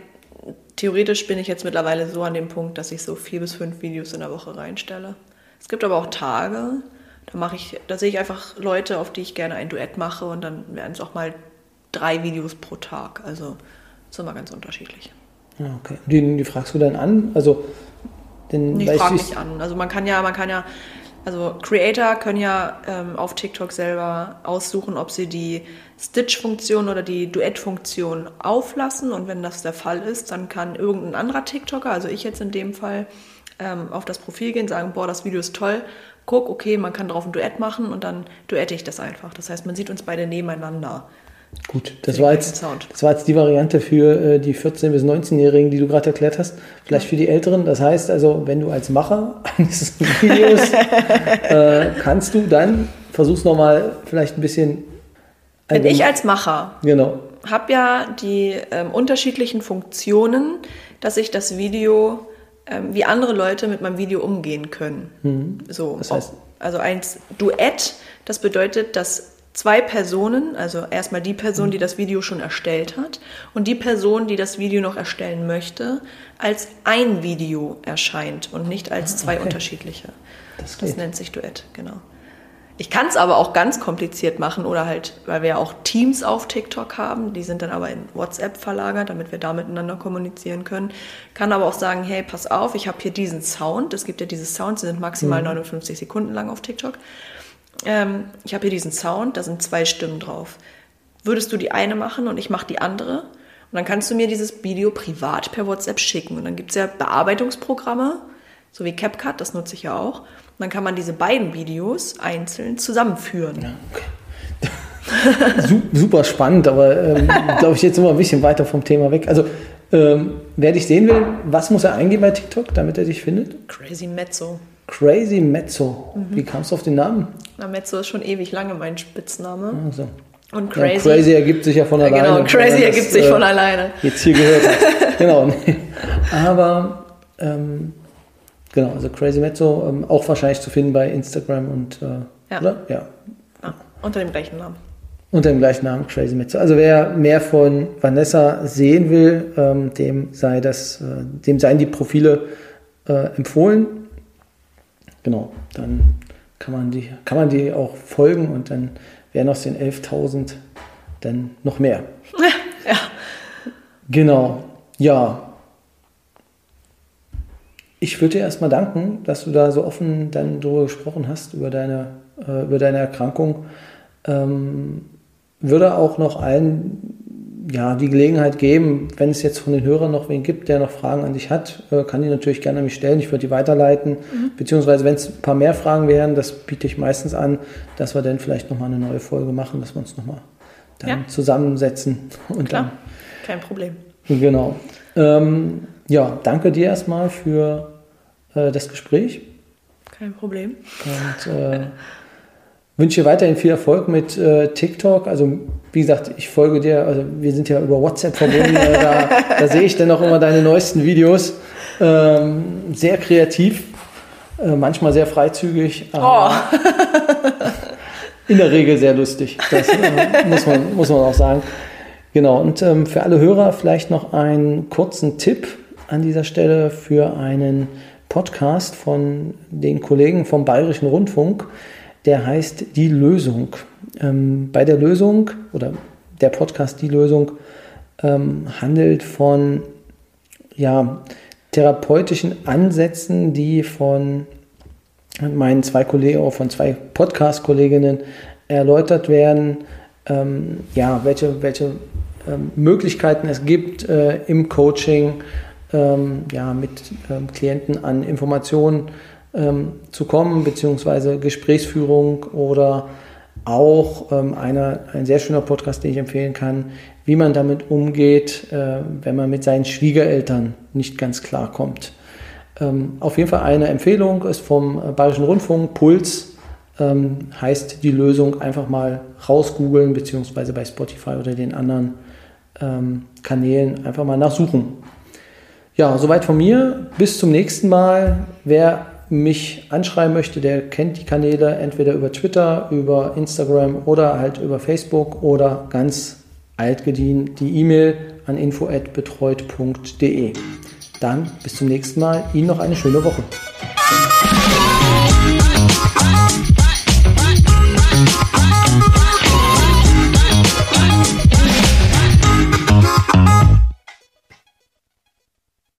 theoretisch bin ich jetzt mittlerweile so an dem Punkt, dass ich so vier bis fünf Videos in der Woche reinstelle. Es gibt aber auch Tage, da mache ich, da sehe ich einfach Leute, auf die ich gerne ein Duett mache und dann werden es auch mal drei Videos pro Tag. Also ist immer ganz unterschiedlich. Ja, okay. Die, die fragst du dann an? Also den, ich frage mich an. Also man kann ja, man kann ja, also Creator können ja ähm, auf TikTok selber aussuchen, ob sie die Stitch-Funktion oder die Duett-Funktion auflassen. Und wenn das der Fall ist, dann kann irgendein anderer TikToker, also ich jetzt in dem Fall, ähm, auf das Profil gehen, sagen, boah, das Video ist toll. Guck, okay, man kann drauf ein Duett machen und dann duette ich das einfach. Das heißt, man sieht uns beide nebeneinander. Gut, das war, jetzt, das war jetzt die Variante für äh, die 14- bis 19-Jährigen, die du gerade erklärt hast. Vielleicht für die Älteren. Das heißt also, wenn du als Macher [laughs] eines Videos äh, kannst du dann, versuch's nochmal vielleicht ein bisschen. Wenn ich als Macher genau. habe ja die ähm, unterschiedlichen Funktionen, dass ich das Video, ähm, wie andere Leute mit meinem Video umgehen können. Mhm. So, das heißt, also ein Duett, das bedeutet, dass zwei Personen, also erstmal die Person, die das Video schon erstellt hat und die Person, die das Video noch erstellen möchte, als ein Video erscheint und nicht als ah, zwei okay. unterschiedliche. Das, das, nennt sich Duett, genau. Ich kann es aber auch ganz kompliziert machen oder halt, weil wir ja auch Teams auf TikTok haben, die sind dann aber in WhatsApp verlagert, damit wir da miteinander kommunizieren können. Kann aber auch sagen, hey, pass auf, ich habe hier diesen Sound. Es gibt ja diese Sounds, die sind maximal mhm. 59 Sekunden lang auf TikTok ähm, ich habe hier diesen Sound, da sind zwei Stimmen drauf. Würdest du die eine machen und ich mache die andere? Und dann kannst du mir dieses Video privat per WhatsApp schicken. Und dann gibt es ja Bearbeitungsprogramme, so wie CapCut, das nutze ich ja auch. Und dann kann man diese beiden Videos einzeln zusammenführen. Ja, okay. [laughs] Super spannend, aber ähm, [laughs] glaube ich jetzt immer ein bisschen weiter vom Thema weg. Also ähm, wer dich sehen will, was muss er eingeben bei TikTok, damit er dich findet? Crazy Mezzo. Crazy Mezzo. Mhm. Wie kamst du auf den Namen? Na, Mezzo ist schon ewig lange mein Spitzname. Also. Und crazy. Ja, crazy ergibt sich ja von alleine. Ja, genau, crazy ergibt das, sich von äh, alleine. Jetzt hier gehört [laughs] genau. Aber ähm, genau, also Crazy Mezzo ähm, auch wahrscheinlich zu finden bei Instagram und äh, ja. Oder? ja. ja. Unter dem gleichen Namen. Unter dem gleichen Namen Crazy Mezzo. Also wer mehr von Vanessa sehen will, ähm, dem sei das, äh, dem seien die Profile äh, empfohlen. Genau, dann kann man die, kann man die auch folgen und dann werden aus den 11.000 dann noch mehr. [laughs] Ja. Genau, ja. Ich würde dir erstmal danken, dass du da so offen dann darüber gesprochen hast, über deine, äh, über deine Erkrankung. Ähm, würde auch noch allen ja, die Gelegenheit geben, wenn es jetzt von den Hörern noch wen gibt, der noch Fragen an dich hat, äh, kann die natürlich gerne an mich stellen. Ich würde die weiterleiten. Mhm. Beziehungsweise, wenn es ein paar mehr Fragen wären, das biete ich meistens an, dass wir dann vielleicht nochmal eine neue Folge machen, dass wir uns nochmal dann ja. zusammensetzen. Und Klar, dann, kein Problem. Genau. Ähm, ja, danke dir erstmal für äh, das Gespräch. Kein Problem. Und äh, [laughs] wünsche dir weiterhin viel Erfolg mit äh, TikTok. Also wie gesagt, ich folge dir, also wir sind ja über WhatsApp verbunden, äh, da, da, sehe ich dann auch immer deine neuesten Videos. Ähm, sehr kreativ, äh, manchmal sehr freizügig, aber oh. in der Regel sehr lustig. Das äh, muss, man, muss man auch sagen. Genau, und ähm, für alle Hörer vielleicht noch einen kurzen Tipp an dieser Stelle für einen Podcast von den Kollegen vom Bayerischen Rundfunk der heißt Die Lösung. Ähm, bei der Lösung oder der Podcast Die Lösung ähm, handelt von ja, therapeutischen Ansätzen, die von meinen zwei Kollegen, von zwei Podcast-Kolleginnen erläutert werden, ähm, ja, welche, welche ähm, Möglichkeiten es gibt äh, im Coaching, ähm, ja, mit ähm, Klienten an Informationen ähm, zu kommen, beziehungsweise Gesprächsführung oder auch ähm, eine, ein sehr schöner Podcast, den ich empfehlen kann, wie man damit umgeht, äh, wenn man mit seinen Schwiegereltern nicht ganz klar kommt. Ähm, auf jeden Fall eine Empfehlung ist vom Bayerischen Rundfunk, Puls ähm, heißt die Lösung einfach mal rausgoogeln, beziehungsweise bei Spotify oder den anderen ähm, Kanälen einfach mal nachsuchen. Ja, soweit von mir. Bis zum nächsten Mal. Wer mich anschreiben möchte, der kennt die Kanäle entweder über Twitter, über Instagram oder halt über Facebook oder ganz altgedient die E-Mail an info@betreut.de. Dann bis zum nächsten Mal. Ihnen noch eine schöne Woche.